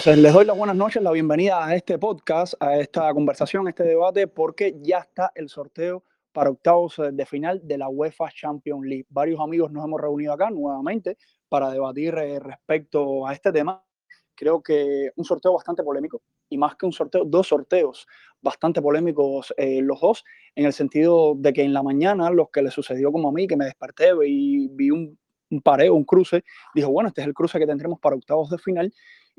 Entonces, les doy las buenas noches, la bienvenida a este podcast, a esta conversación, a este debate, porque ya está el sorteo para octavos de final de la UEFA Champions League. Varios amigos nos hemos reunido acá nuevamente para debatir eh, respecto a este tema. Creo que un sorteo bastante polémico y más que un sorteo, dos sorteos bastante polémicos eh, los dos, en el sentido de que en la mañana, lo que le sucedió como a mí, que me desperté y vi un, un pareo, un cruce, dijo, bueno, este es el cruce que tendremos para octavos de final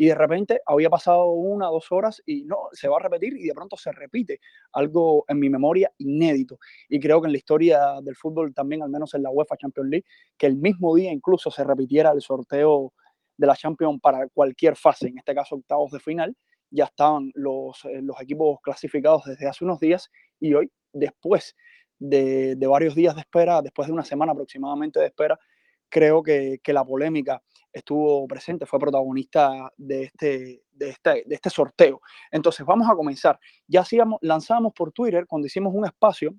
y de repente había pasado una dos horas y no, se va a repetir y de pronto se repite algo en mi memoria inédito. Y creo que en la historia del fútbol también, al menos en la UEFA Champions League, que el mismo día incluso se repitiera el sorteo de la Champions para cualquier fase, en este caso octavos de final, ya estaban los, eh, los equipos clasificados desde hace unos días y hoy, después de, de varios días de espera, después de una semana aproximadamente de espera, creo que, que, la polémica estuvo presente, fue protagonista de este, de este, de este sorteo. Entonces, vamos a comenzar. Ya hacíamos, lanzamos por Twitter, cuando hicimos un espacio,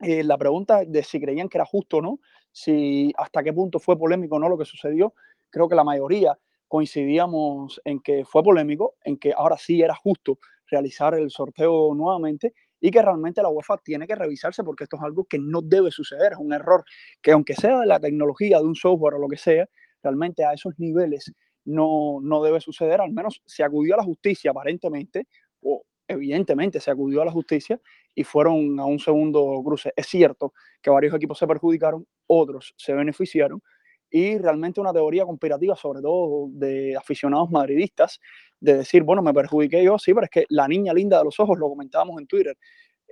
eh, la pregunta de si creían que era justo o no, si hasta qué punto fue polémico o no lo que sucedió. Creo que la mayoría coincidíamos en que fue polémico, en que ahora sí era justo realizar el sorteo nuevamente y que realmente la UEFA tiene que revisarse porque esto es algo que no debe suceder, es un error que aunque sea de la tecnología, de un software o lo que sea, realmente a esos niveles no, no debe suceder, al menos se acudió a la justicia aparentemente, o evidentemente se acudió a la justicia y fueron a un segundo cruce. Es cierto que varios equipos se perjudicaron, otros se beneficiaron, y realmente una teoría conspirativa, sobre todo de aficionados madridistas, de decir, bueno, me perjudiqué yo, sí, pero es que la niña linda de los ojos, lo comentábamos en Twitter,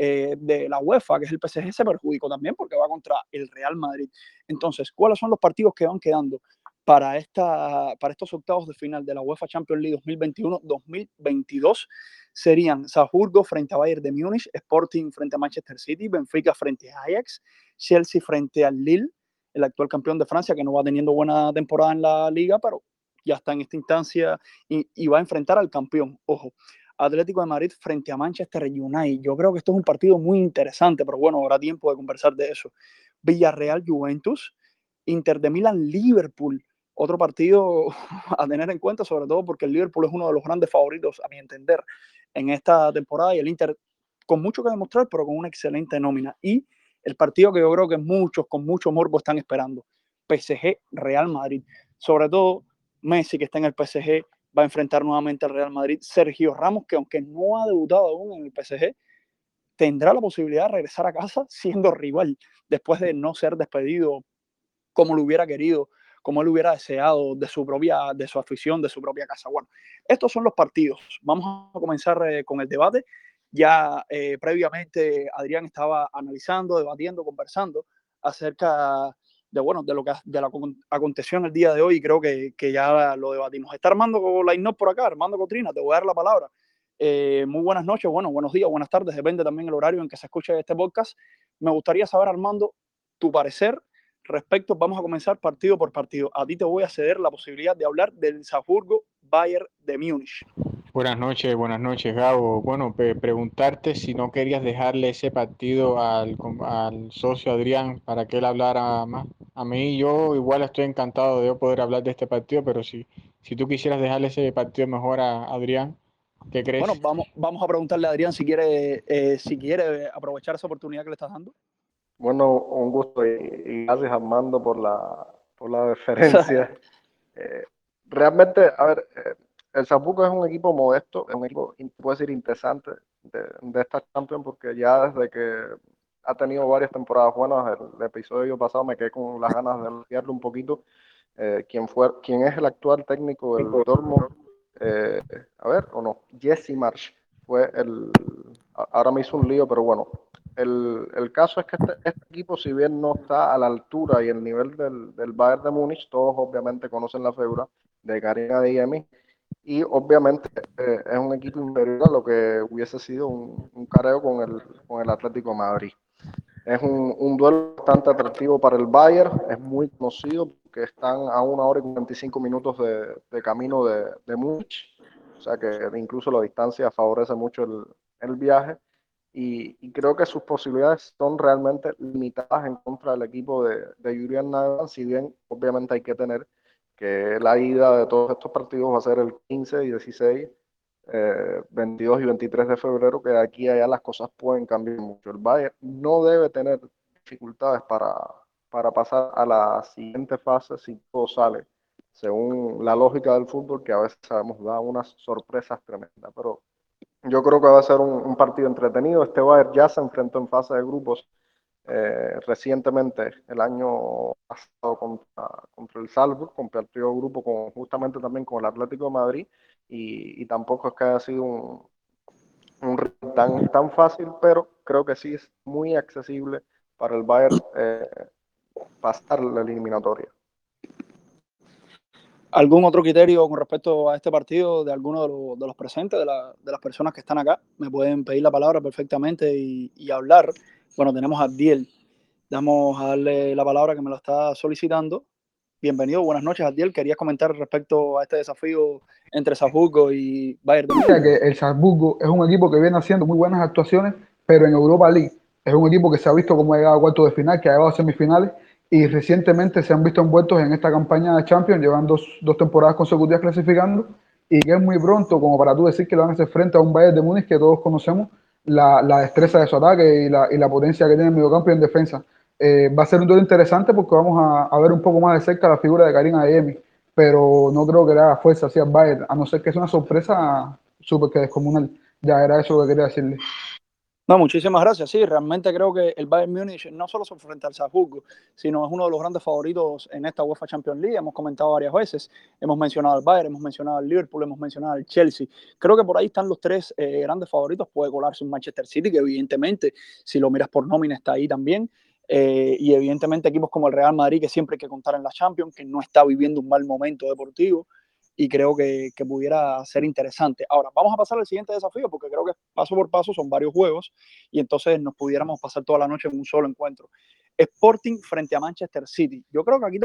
eh, de la UEFA, que es el PSG, se perjudicó también porque va contra el Real Madrid. Entonces, ¿cuáles son los partidos que van quedando para, esta, para estos octavos de final de la UEFA Champions League 2021-2022? Serían Salzburgo frente a Bayern de Múnich, Sporting frente a Manchester City, Benfica frente a Ajax, Chelsea frente al Lille, el actual campeón de Francia, que no va teniendo buena temporada en la liga, pero ya está en esta instancia y, va a enfrentar al campeón. Ojo, Atlético de Madrid frente a Manchester United. Yo creo que esto es un partido muy interesante, pero bueno, habrá tiempo de conversar de eso. Villarreal Juventus, Inter de Milán Liverpool. Otro partido a tener en cuenta, sobre todo porque el Liverpool es uno de los grandes favoritos, a mi entender, en esta temporada y el Inter con mucho que demostrar, pero con una excelente nómina. Y el partido que yo creo que muchos con mucho morbo están esperando, PSG Real Madrid. Sobre todo Messi que está en el PSG va a enfrentar nuevamente al Real Madrid. Sergio Ramos que aunque no ha debutado aún en el PSG, tendrá la posibilidad de regresar a casa siendo rival después de no ser despedido como lo hubiera querido, como él hubiera deseado de su propia, de su afición, de su propia casa. Bueno, estos son los partidos. Vamos a comenzar eh, con el debate. Ya eh, previamente Adrián estaba analizando, debatiendo, conversando acerca de, bueno, de lo que de que aconteció en el día de hoy creo que, que ya lo debatimos. Está Armando no por acá, Armando Cotrina, te voy a dar la palabra. Eh, muy buenas noches, bueno, buenos días, buenas tardes, depende también el horario en que se escuche este podcast. Me gustaría saber, Armando, tu parecer respecto, vamos a comenzar partido por partido. A ti te voy a ceder la posibilidad de hablar del Salzburgo Bayern de Múnich. Buenas noches, buenas noches, Gabo. Bueno, preguntarte si no querías dejarle ese partido al, al, socio Adrián para que él hablara más. A mí yo igual estoy encantado de poder hablar de este partido, pero si, si tú quisieras dejarle ese partido mejor a Adrián, ¿qué crees? Bueno, vamos, vamos a preguntarle a Adrián si quiere, eh, si quiere aprovechar esa oportunidad que le estás dando. Bueno, un gusto y, gracias Armando por la, por la deferencia. Eh, realmente, a ver... Eh, el Zapuco es un equipo modesto, es un equipo, puede decir, interesante de, esta Champions, porque ya desde que ha tenido varias temporadas buenas, el, episodio pasado me quedé con las ganas de elogiarlo un poquito. Eh, ¿quién, fue, ¿Quién es el actual técnico del Dortmund? Eh, a ver, o no, Jesse Marsh fue el. Ahora me hizo un lío, pero bueno. El, el caso es que este, este, equipo, si bien no está a la altura y el nivel del, del Bayern de Múnich, todos obviamente conocen la figura de Karim Adeyemi y obviamente eh, es un equipo inferior a lo que hubiese sido un, careo con el, con el Atlético Madrid. Es un, un, duelo bastante atractivo para el Bayern, es muy conocido porque están a una hora y 45 minutos de, de camino de, de Múnich, o sea que incluso la distancia favorece mucho el, el viaje. Y, y, creo que sus posibilidades son realmente limitadas en contra del equipo de, de Julian Nagelsmann, si bien obviamente hay que tener que la ida de todos estos partidos va a ser el 15 y 16, 22 y 23 de febrero, que de aquí a allá las cosas pueden cambiar mucho. El Bayern no debe tener dificultades para, para pasar a la siguiente fase si todo sale según la lógica del fútbol, que a veces sabemos da unas sorpresas tremendas. Pero yo creo que va a ser un, partido entretenido. Este Bayern ya se enfrentó en fase de grupos eh, recientemente, el año pasado, contra, contra el Salzburg, compartió grupo con, justamente también con el Atlético de Madrid, y, tampoco es que haya sido un, un tan, tan fácil, pero creo que sí es muy accesible para el Bayern eh, pasar la eliminatoria. ¿Algún otro criterio con respecto a este partido de alguno de, los, presentes, de, las personas que están acá? Me pueden pedir la palabra perfectamente y, hablar. Bueno, tenemos a Diel. Vamos a darle la palabra que me lo está solicitando. Bienvenido, buenas noches, Adiel. Querías comentar respecto a este desafío entre Salzburgo y Bayern. Mira que el Salzburgo es un equipo que viene haciendo muy buenas actuaciones, pero en Europa League es un equipo que se ha visto como ha llegado a cuartos de final, que ha llegado a semifinales y recientemente se han visto envueltos en esta campaña de Champions, llevan dos, temporadas consecutivas clasificando y que es muy pronto como para tú decir que lo van a hacer frente a un Bayern de Múnich que todos conocemos la, destreza de su ataque y la, y la potencia que tiene en medio campo y en defensa. Eh, va a ser un duelo interesante porque vamos a, ver un poco más de cerca la figura de Karim Adeyemi, pero no creo que le haga fuerza hacia el Bayern, a no ser que es una sorpresa súper que descomunal. Ya era eso que quería decirle. No, muchísimas gracias. Sí, realmente creo que el Bayern Múnich no solo se enfrenta al Salzburgo, sino es uno de los grandes favoritos en esta UEFA Champions League. Hemos comentado varias veces, hemos mencionado al Bayern, hemos mencionado al Liverpool, hemos mencionado al Chelsea. Creo que por ahí están los tres eh, grandes favoritos. Puede colarse un Manchester City, que evidentemente, si lo miras por nómina, está ahí también. Eh, y evidentemente equipos como el Real Madrid, que siempre hay que contar en la Champions, que no está viviendo un mal momento deportivo y creo que, que, pudiera ser interesante. Ahora, vamos a pasar al siguiente desafío porque creo que paso por paso son varios juegos y entonces nos pudiéramos pasar toda la noche en un solo encuentro. Sporting frente a Manchester City. Yo creo que aquí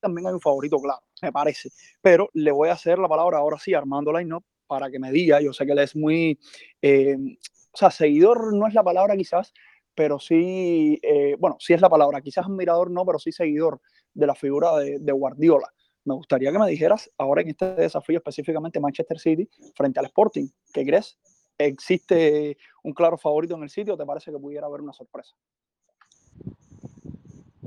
también hay un favorito claro, me parece, pero le voy a hacer la palabra ahora sí, Armando Line para que me diga, yo sé que él es muy, eh, o sea, seguidor no es la palabra quizás, pero sí, eh, bueno, sí es la palabra, quizás admirador no, pero sí seguidor de la figura de, de Guardiola me gustaría que me dijeras ahora en este desafío específicamente Manchester City frente al Sporting. ¿Qué crees? ¿Existe un claro favorito en el sitio o te parece que pudiera haber una sorpresa?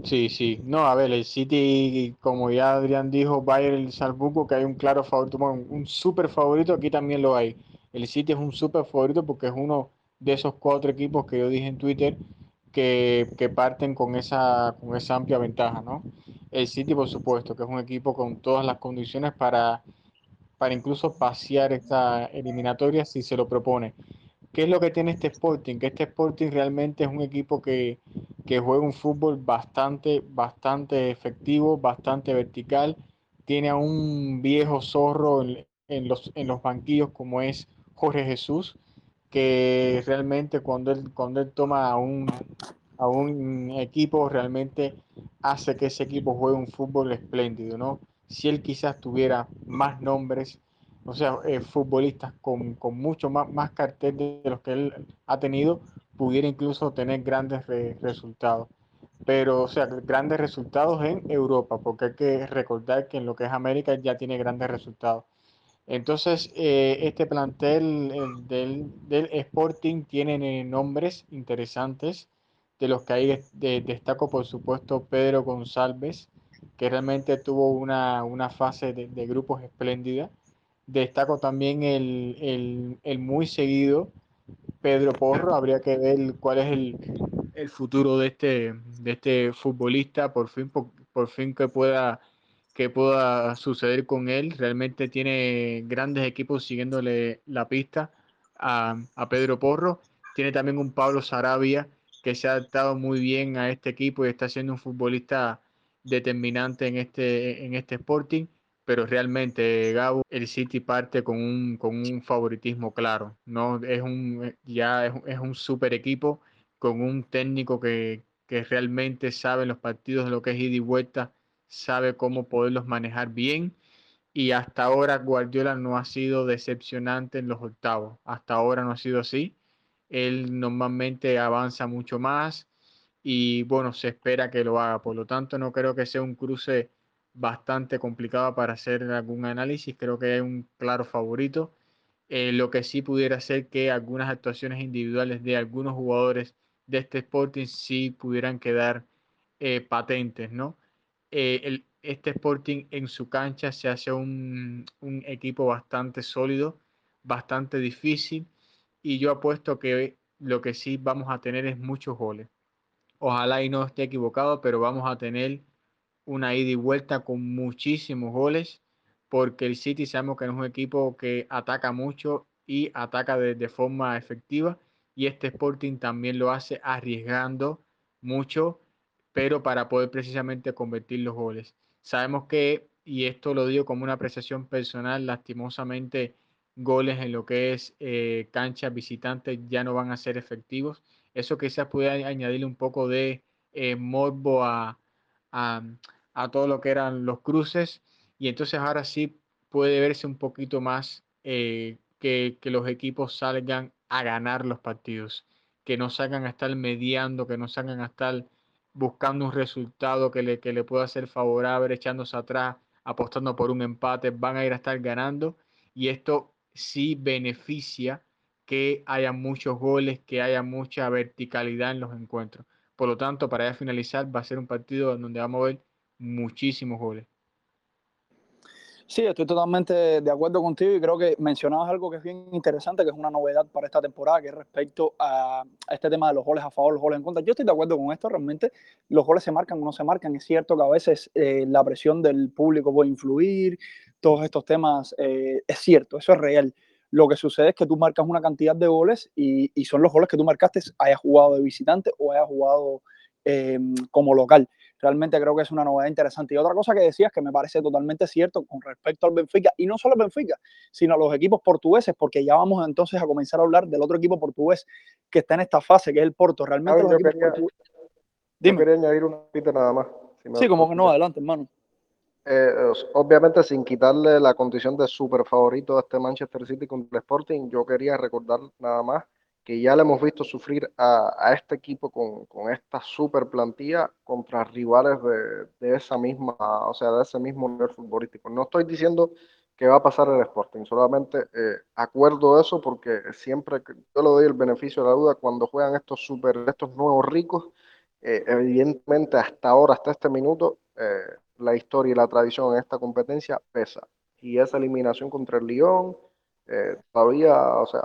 Sí, sí. No, a ver, el City, como ya Adrián dijo, Bayern el Salzburgo, que hay un claro favorito, un súper favorito, aquí también lo hay. El City es un súper favorito porque es uno de esos cuatro equipos que yo dije en Twitter que, parten con esa, con esa amplia ventaja, ¿no? El City, por supuesto, que es un equipo con todas las condiciones para, para incluso pasear esta eliminatoria si se lo propone. ¿Qué es lo que tiene este Sporting? Que este Sporting realmente es un equipo que, que juega un fútbol bastante, bastante efectivo, bastante vertical. Tiene a un viejo zorro en, en, los, en los banquillos como es Jorge Jesús, que realmente cuando él, cuando él toma a un, a un equipo realmente hace que ese equipo juegue un fútbol espléndido, ¿no? Si él quizás tuviera más nombres, o sea, eh, futbolistas con, con, mucho más, más cartel de los que él ha tenido, pudiera incluso tener grandes resultados. Pero, o sea, grandes resultados en Europa, porque hay que recordar que en lo que es América ya tiene grandes resultados. Entonces, eh, este plantel del, del, Sporting tiene nombres interesantes de los que hay destaco por supuesto Pedro González, que realmente tuvo una, fase de, grupos espléndida. Destaco también el, muy seguido Pedro Porro, habría que ver cuál es el, futuro de este, de este futbolista, por fin, por, fin que pueda, que pueda suceder con él. Realmente tiene grandes equipos siguiéndole la pista a, a Pedro Porro. Tiene también un Pablo Sarabia que se ha adaptado muy bien a este equipo y está siendo un futbolista determinante en este, en este Sporting, pero realmente Gabo, el City parte con un, con un favoritismo claro, ¿no? Es un, ya es, un super equipo con un técnico que, que realmente sabe los partidos de lo que es ida y vuelta, sabe cómo poderlos manejar bien y hasta ahora Guardiola no ha sido decepcionante en los octavos, hasta ahora no ha sido así él normalmente avanza mucho más y bueno, se espera que lo haga. Por lo tanto, no creo que sea un cruce bastante complicada para hacer algún análisis. Creo que es un claro favorito. Eh, lo que sí pudiera ser que algunas actuaciones individuales de algunos jugadores de este Sporting sí pudieran quedar eh, patentes, ¿no? Eh, este Sporting en su cancha se hace un, equipo bastante sólido, bastante difícil y yo apuesto que lo que sí vamos a tener es muchos goles. Ojalá y no esté equivocado, pero vamos a tener una ida y vuelta con muchísimos goles, porque el City sabemos que es un equipo que ataca mucho y ataca de, forma efectiva, y este Sporting también lo hace arriesgando mucho, pero para poder precisamente convertir los goles. Sabemos que, y esto lo digo como una apreciación personal, lastimosamente goles en lo que es eh, canchas visitantes ya no van a ser efectivos. Eso quizás puede añadirle un poco de eh, morbo a, a todo lo que eran los cruces y entonces ahora sí puede verse un poquito más eh, que, los equipos salgan a ganar los partidos, que no salgan a estar mediando, que no salgan a estar buscando un resultado que le, que le pueda ser favorable, echándose atrás, apostando por un empate, van a ir a estar ganando y esto sí beneficia que haya muchos goles, que haya mucha verticalidad en los encuentros. Por lo tanto, para ya finalizar, va a ser un partido donde vamos a ver muchísimos goles. Sí, estoy totalmente de acuerdo contigo y creo que mencionabas algo que es bien interesante, que es una novedad para esta temporada, que es respecto a, este tema de los goles a favor, los goles en contra. Yo estoy de acuerdo con esto, realmente los goles se marcan o no se marcan. Es cierto que a veces eh, la presión del público puede influir, todos estos temas, eh, es cierto, eso es real. Lo que sucede es que tú marcas una cantidad de goles y, y son los goles que tú marcaste, hayas jugado de visitante o hayas jugado eh, como local realmente creo que es una novedad interesante. Y otra cosa que decías que me parece totalmente cierto con respecto al Benfica, y no solo al Benfica, sino a los equipos portugueses, porque ya vamos entonces a comenzar a hablar del otro equipo portugués que está en esta fase, que es el Porto. Realmente los equipos quería, portugueses... Dime. quería añadir una pita nada más. sí, como que no, adelante, hermano. Eh, obviamente sin quitarle la condición de super favorito a este Manchester City contra el Sporting, yo quería recordar nada más que ya le hemos visto sufrir a, este equipo con, con, esta super plantilla contra rivales de, de, esa misma, o sea, de ese mismo nivel futbolístico. No estoy diciendo que va a pasar el Sporting, solamente eh, acuerdo eso porque siempre yo le doy el beneficio de la duda cuando juegan estos super, estos nuevos ricos, eh, evidentemente hasta ahora, hasta este minuto, eh, la historia y la tradición en esta competencia pesa. Y esa eliminación contra el Lyon, todavía, o sea,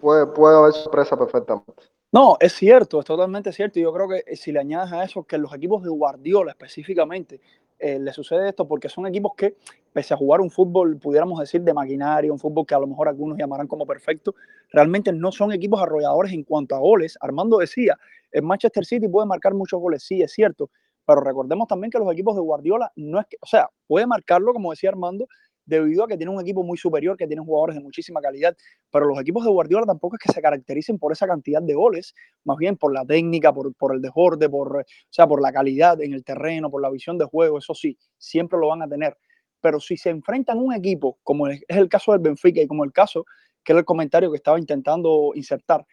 puede, puede haber sorpresa perfectamente. No, es cierto, es totalmente cierto. Y yo creo que si le añades a eso que los equipos de Guardiola específicamente eh, le sucede esto porque son equipos que, pese a jugar un fútbol, pudiéramos decir, de maquinaria, un fútbol que a lo mejor algunos llamarán como perfecto, realmente no son equipos arrolladores en cuanto a goles. Armando decía, el Manchester City puede marcar muchos goles, sí, es cierto, pero recordemos también que los equipos de Guardiola no es que, o sea, puede marcarlo, como decía Armando, debido a que tiene un equipo muy superior, que tiene jugadores de muchísima calidad, pero los equipos de Guardiola tampoco es que se caractericen por esa cantidad de goles, más bien por la técnica, por, por el desborde, por, o sea, por la calidad en el terreno, por la visión de juego, eso sí, siempre lo van a tener. Pero si se enfrentan a un equipo, como es el caso del Benfica y como el caso, que era el comentario que estaba intentando insertar,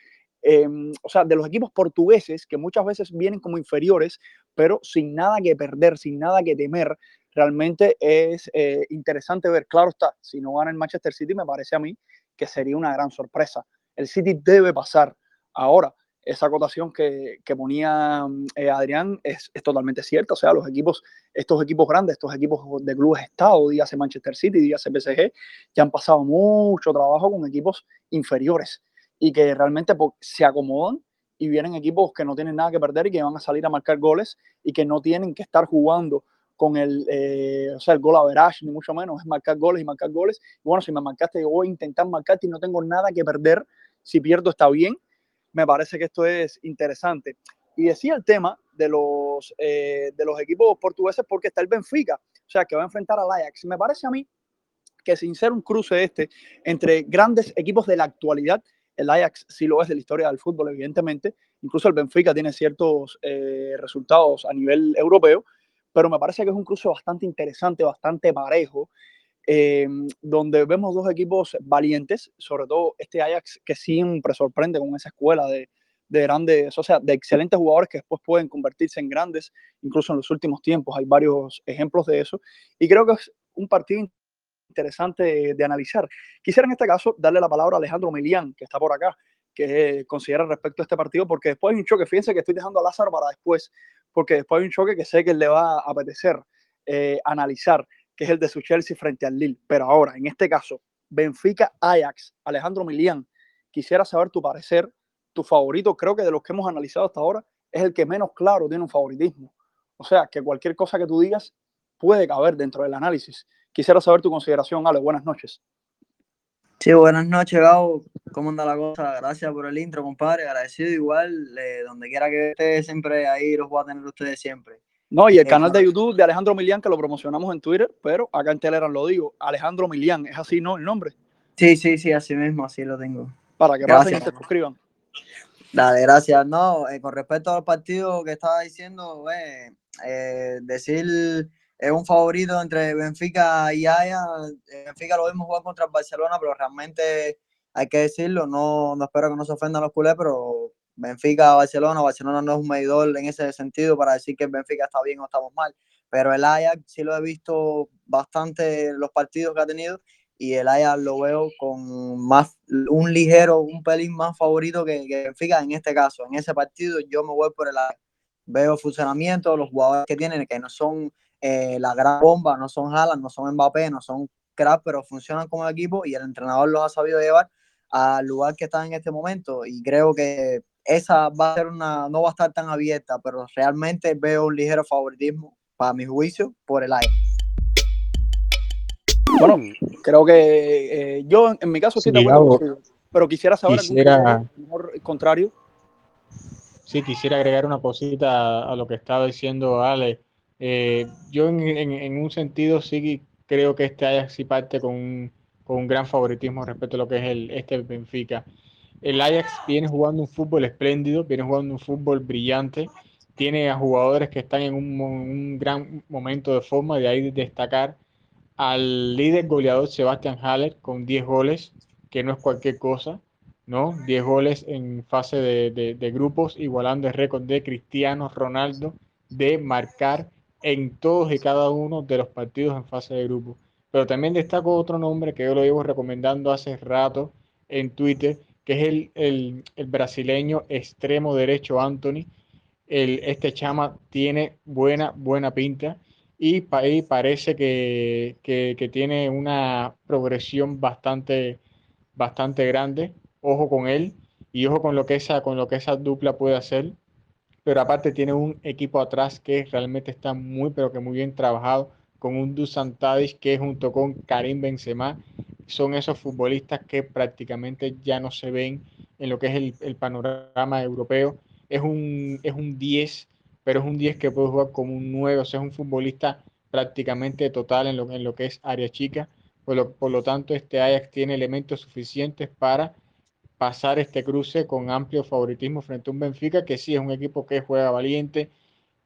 eh, o sea, de los equipos portugueses que muchas veces vienen como inferiores, pero sin nada que perder, sin nada que temer, realmente es eh, interesante ver. Claro está, si no gana el Manchester City, me parece a mí que sería una gran sorpresa. El City debe pasar. Ahora, esa acotación que, que ponía eh, Adrián es, es, totalmente cierta. O sea, los equipos, estos equipos grandes, estos equipos de clubes Estado, dígase Manchester City, dígase PSG, ya han pasado mucho trabajo con equipos inferiores y que realmente pues, se acomodan y vienen equipos que no tienen nada que perder y que van a salir a marcar goles y que no tienen que estar jugando con el, eh, o sea, el gol average, ni mucho menos, es marcar goles y marcar goles. Bueno, si me marcaste, yo voy a intentar marcarte y no tengo nada que perder. Si pierdo, está bien. Me parece que esto es interesante. Y decía el tema de los, eh, de los equipos portugueses porque está el Benfica, o sea, que va a enfrentar al Ajax. Me parece a mí que sin ser un cruce este entre grandes equipos de la actualidad, el Ajax sí lo es de la historia del fútbol, evidentemente. Incluso el Benfica tiene ciertos eh, resultados a nivel europeo, pero me parece que es un cruce bastante interesante, bastante parejo, eh, donde vemos dos equipos valientes, sobre todo este Ajax que siempre sorprende con esa escuela de, de grandes, o sea, de excelentes jugadores que después pueden convertirse en grandes, incluso en los últimos tiempos. Hay varios ejemplos de eso. Y creo que es un partido interesante de, analizar. Quisiera en este caso darle la palabra a Alejandro Milian, que está por acá, que considera respecto a este partido, porque después hay un choque. Fíjense que estoy dejando a Lázaro para después, porque después hay un choque que sé que le va a apetecer eh, analizar, que es el de su Chelsea frente al Lille. Pero ahora, en este caso, Benfica Ajax, Alejandro Milian, quisiera saber tu parecer, tu favorito, creo que de los que hemos analizado hasta ahora, es el que menos claro tiene un favoritismo. O sea, que cualquier cosa que tú digas puede caber dentro del análisis. Quisiera saber tu consideración, Ale. Buenas noches. Sí, buenas noches, Gabo. ¿Cómo anda la cosa? Gracias por el intro, compadre. Agradecido igual. Eh, donde quiera que esté, siempre ahí los voy a tener ustedes siempre. No, y el canal de YouTube de Alejandro Milian, que lo promocionamos en Twitter, pero acá en Telegram lo digo. Alejandro Milian, ¿es así, no? El nombre. Sí, sí, sí, así mismo, así lo tengo. Para que pasen y se suscriban. Dale, gracias. No, eh, con respecto al partido que estaba diciendo, eh, decir es un favorito entre Benfica y Haya. Benfica lo vimos jugar contra el Barcelona, pero realmente hay que decirlo, no, no espero que no se ofendan los culés, pero Benfica, Barcelona, Barcelona no es un medidor en ese sentido para decir que Benfica está bien o estamos mal, pero el Ajax sí lo he visto bastante los partidos que ha tenido y el Ajax lo veo con más un ligero, un pelín más favorito que, que Benfica en este caso, en ese partido yo me voy por el Ajax. Veo funcionamiento, los jugadores que tienen, que no son eh, la gran bomba, no son Haaland, no son Mbappé, no son crack, pero funcionan como equipo y el entrenador los ha sabido llevar al lugar que están en este momento y creo que esa va a ser una, no va a estar tan abierta, pero realmente veo un ligero favoritismo para mi juicio por el aire. Bueno, creo que eh, yo en mi caso sí, te pero quisiera saber quisiera, algún contrario. Sí, quisiera agregar una cosita a lo que estaba diciendo Ale. Eh, yo en, un sentido sí creo que este Ajax sí parte con un, con un, gran favoritismo respecto a lo que es el, este Benfica. El Ajax viene jugando un fútbol espléndido, viene jugando un fútbol brillante, tiene a jugadores que están en un, un gran momento de forma, de ahí destacar al líder goleador Sebastián Haller con 10 goles, que no es cualquier cosa, ¿no? 10 goles en fase de grupos, igualando el récord de Cristiano Ronaldo de marcar en todos y cada uno de los partidos en fase de grupo. Pero también destaco otro nombre que yo lo llevo recomendando hace rato en Twitter, que es el, el, el brasileño extremo derecho Anthony. El, este chama tiene buena, buena pinta y, parece que, que, que, tiene una progresión bastante, bastante grande. Ojo con él y ojo con lo que esa, con lo que esa dupla puede hacer pero aparte tiene un equipo atrás que realmente está muy, pero que muy bien trabajado, con un Dusan Tadic que junto con Karim Benzema son esos futbolistas que prácticamente ya no se ven en lo que es el, el panorama europeo. Es un, es un 10, pero es un 10 que puede jugar como un 9, o sea, es un futbolista prácticamente total en lo, en lo que es área chica. Por lo, por lo tanto, este Ajax tiene elementos suficientes para pasar este cruce con amplio favoritismo frente a un Benfica que sí es un equipo que juega valiente,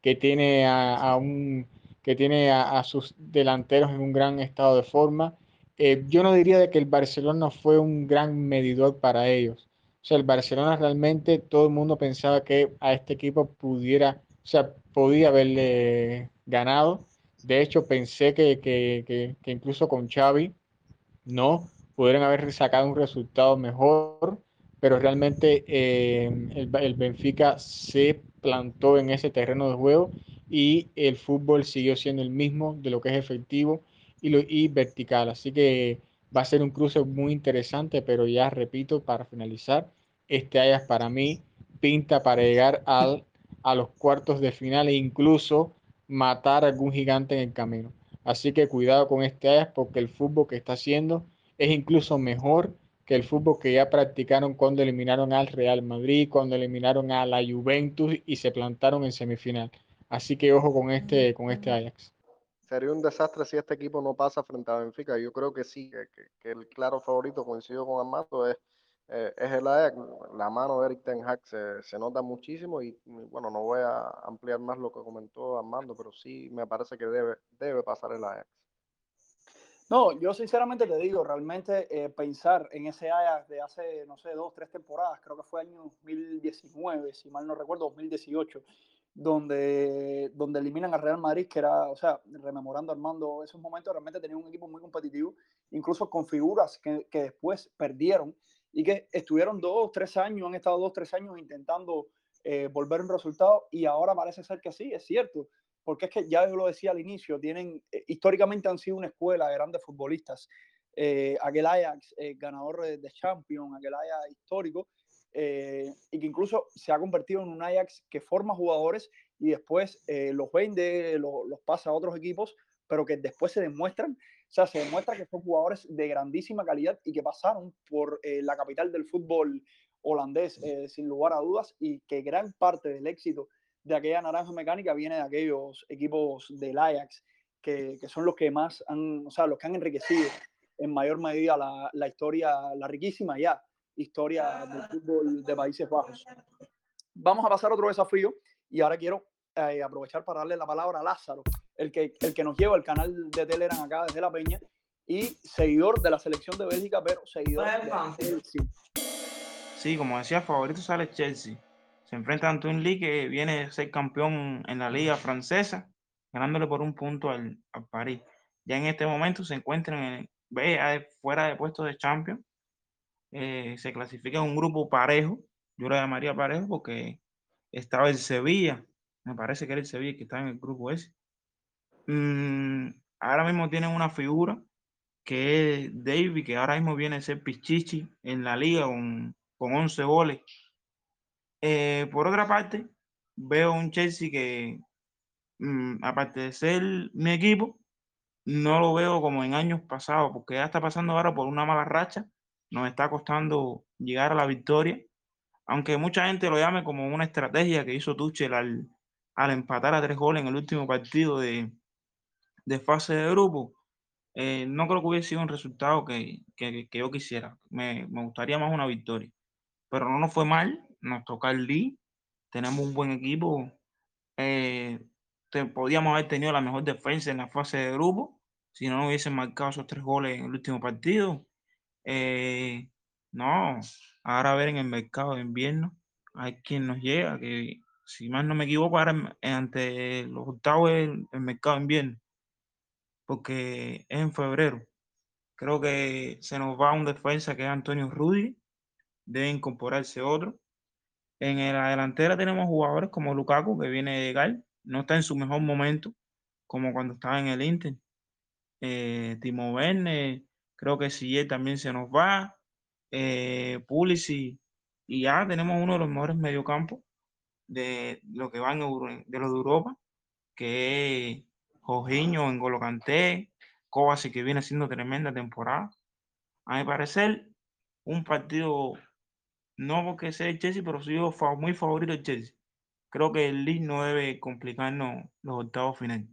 que tiene a, un que tiene a, sus delanteros en un gran estado de forma. Eh, yo no diría de que el Barcelona fue un gran medidor para ellos. O sea, el Barcelona realmente todo el mundo pensaba que a este equipo pudiera, o sea, podía haberle ganado. De hecho, pensé que, que, que, que incluso con Xavi no, pudieran haber sacado un resultado mejor, pero realmente eh, el, Benfica se plantó en ese terreno de juego y el fútbol siguió siendo el mismo de lo que es efectivo y, lo, vertical. Así que va a ser un cruce muy interesante, pero ya repito, para finalizar, este Ajax para mí pinta para llegar al, a los cuartos de final e incluso matar a algún gigante en el camino. Así que cuidado con este Ajax porque el fútbol que está haciendo es incluso mejor que el fútbol que ya practicaron cuando eliminaron al Real Madrid, cuando eliminaron a la Juventus y se plantaron en semifinal. Así que ojo con este, con este Ajax. Sería un desastre si este equipo no pasa frente a Benfica. Yo creo que sí, que, que el claro favorito, coincido con Armando, es, eh, es el Ajax. La mano de Eric Ten Hag se, se, nota muchísimo y bueno, no voy a ampliar más lo que comentó Armando, pero sí me parece que debe, debe pasar el Ajax. No, yo sinceramente te digo, realmente eh, pensar en ese Ajax de hace, no sé, dos, tres temporadas, creo que fue año 2019, si mal no recuerdo, 2018, donde, donde eliminan a Real Madrid, que era, o sea, rememorando Armando esos momentos, realmente tenía un equipo muy competitivo, incluso con figuras que, que después perdieron y que estuvieron dos, tres años, han estado dos, tres años intentando eh, volver un resultado y ahora parece ser que sí, es cierto porque es que ya yo lo decía al inicio, tienen, eh, históricamente han sido una escuela de grandes futbolistas. Eh, aquel Ajax, eh, ganador de Champions, aquel Ajax histórico, eh, y que incluso se ha convertido en un Ajax que forma jugadores y después eh, los vende, lo, los pasa a otros equipos, pero que después se demuestran, o sea, se demuestra que son jugadores de grandísima calidad y que pasaron por eh, la capital del fútbol holandés, sin lugar a dudas, y que gran parte del éxito de aquella naranja mecánica viene de aquellos equipos del Ajax, que, que, son los que más han, o sea, los que han enriquecido en mayor medida la, la historia, la riquísima ya historia del fútbol de Países Bajos. Vamos a pasar a otro desafío y ahora quiero eh, aprovechar para darle la palabra a Lázaro, el que, el que nos lleva el canal de Telegram acá desde La Peña y seguidor de la selección de Bélgica, pero seguidor de Chelsea. Sí, como decía, favorito sale Chelsea se enfrenta ante un League que viene a ser campeón en la liga francesa, ganándole por un punto al, al París. Ya en este momento se encuentran en, fuera de puestos de Champions. Eh, se clasifica en un grupo parejo. Yo lo llamaría parejo porque estaba el Sevilla. Me parece que era el Sevilla que está en el grupo ese. Mm, ahora mismo tienen una figura que es David, que ahora mismo viene a ser Pichichi en la liga con, con 11 goles eh, por otra parte, veo un Chelsea que, mm, aparte de ser mi equipo, no lo veo como en años pasados, porque ya está pasando ahora por una mala racha, nos está costando llegar a la victoria, aunque mucha gente lo llame como una estrategia que hizo Tuchel al, al empatar a tres goles en el último partido de, de fase de grupo. Eh, no creo que hubiese sido un resultado que, que, que yo quisiera. Me, me gustaría más una victoria. Pero no nos fue mal, nos toca el Lee, tenemos un buen equipo. Eh, te, podíamos haber tenido la mejor defensa en la fase de grupo si no hubiesen marcado esos tres goles en el último partido. Eh, no, ahora a ver en el mercado de invierno hay quien nos llega, que si más no me equivoco, ahora ante los octavos el, el mercado de invierno, porque es en febrero. Creo que se nos va un defensa que es Antonio Rudy, debe incorporarse otro. En la delantera tenemos jugadores como Lukaku, que viene de llegar, no está en su mejor momento, como cuando estaba en el Inter. Eh, Timo Werner, creo que si también se nos va. Eh, Pulisic, y ya tenemos uno de los mejores mediocampos de lo que van de los de Europa, que es Jorginho, N'Golo Kanté, Kovacic, que viene haciendo tremenda temporada. A mi parecer, un partido no porque sea el Chelsea, pero soy muy favorito el Chelsea. Creo que el League no debe complicarnos los octavos finales.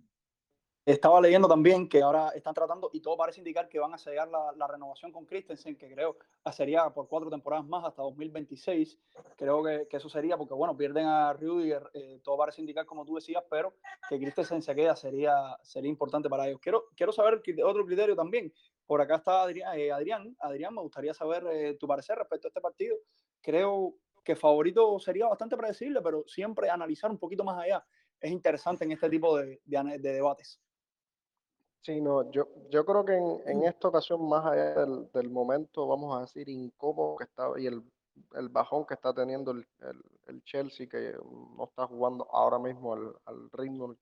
Estaba leyendo también que ahora están tratando, y todo parece indicar que van a sellar la, renovación con Christensen, que creo sería por cuatro temporadas más hasta 2026. Creo que, que eso sería, porque bueno, pierden a Rudiger, eh, todo parece indicar como tú decías, pero que Christensen se queda sería, sería importante para ellos. Quiero, quiero saber otro criterio también. Por acá está Adrián. Eh, Adrián, Adrián, me gustaría saber eh, tu parecer respecto a este partido. Creo que favorito sería bastante predecible, pero siempre analizar un poquito más allá es interesante en este tipo de, de, de debates. Sí, no, yo, yo creo que en, en esta ocasión, más allá del, del, momento, vamos a decir, incómodo que está y el, el bajón que está teniendo el, el, el, Chelsea, que no está jugando ahora mismo al, al ritmo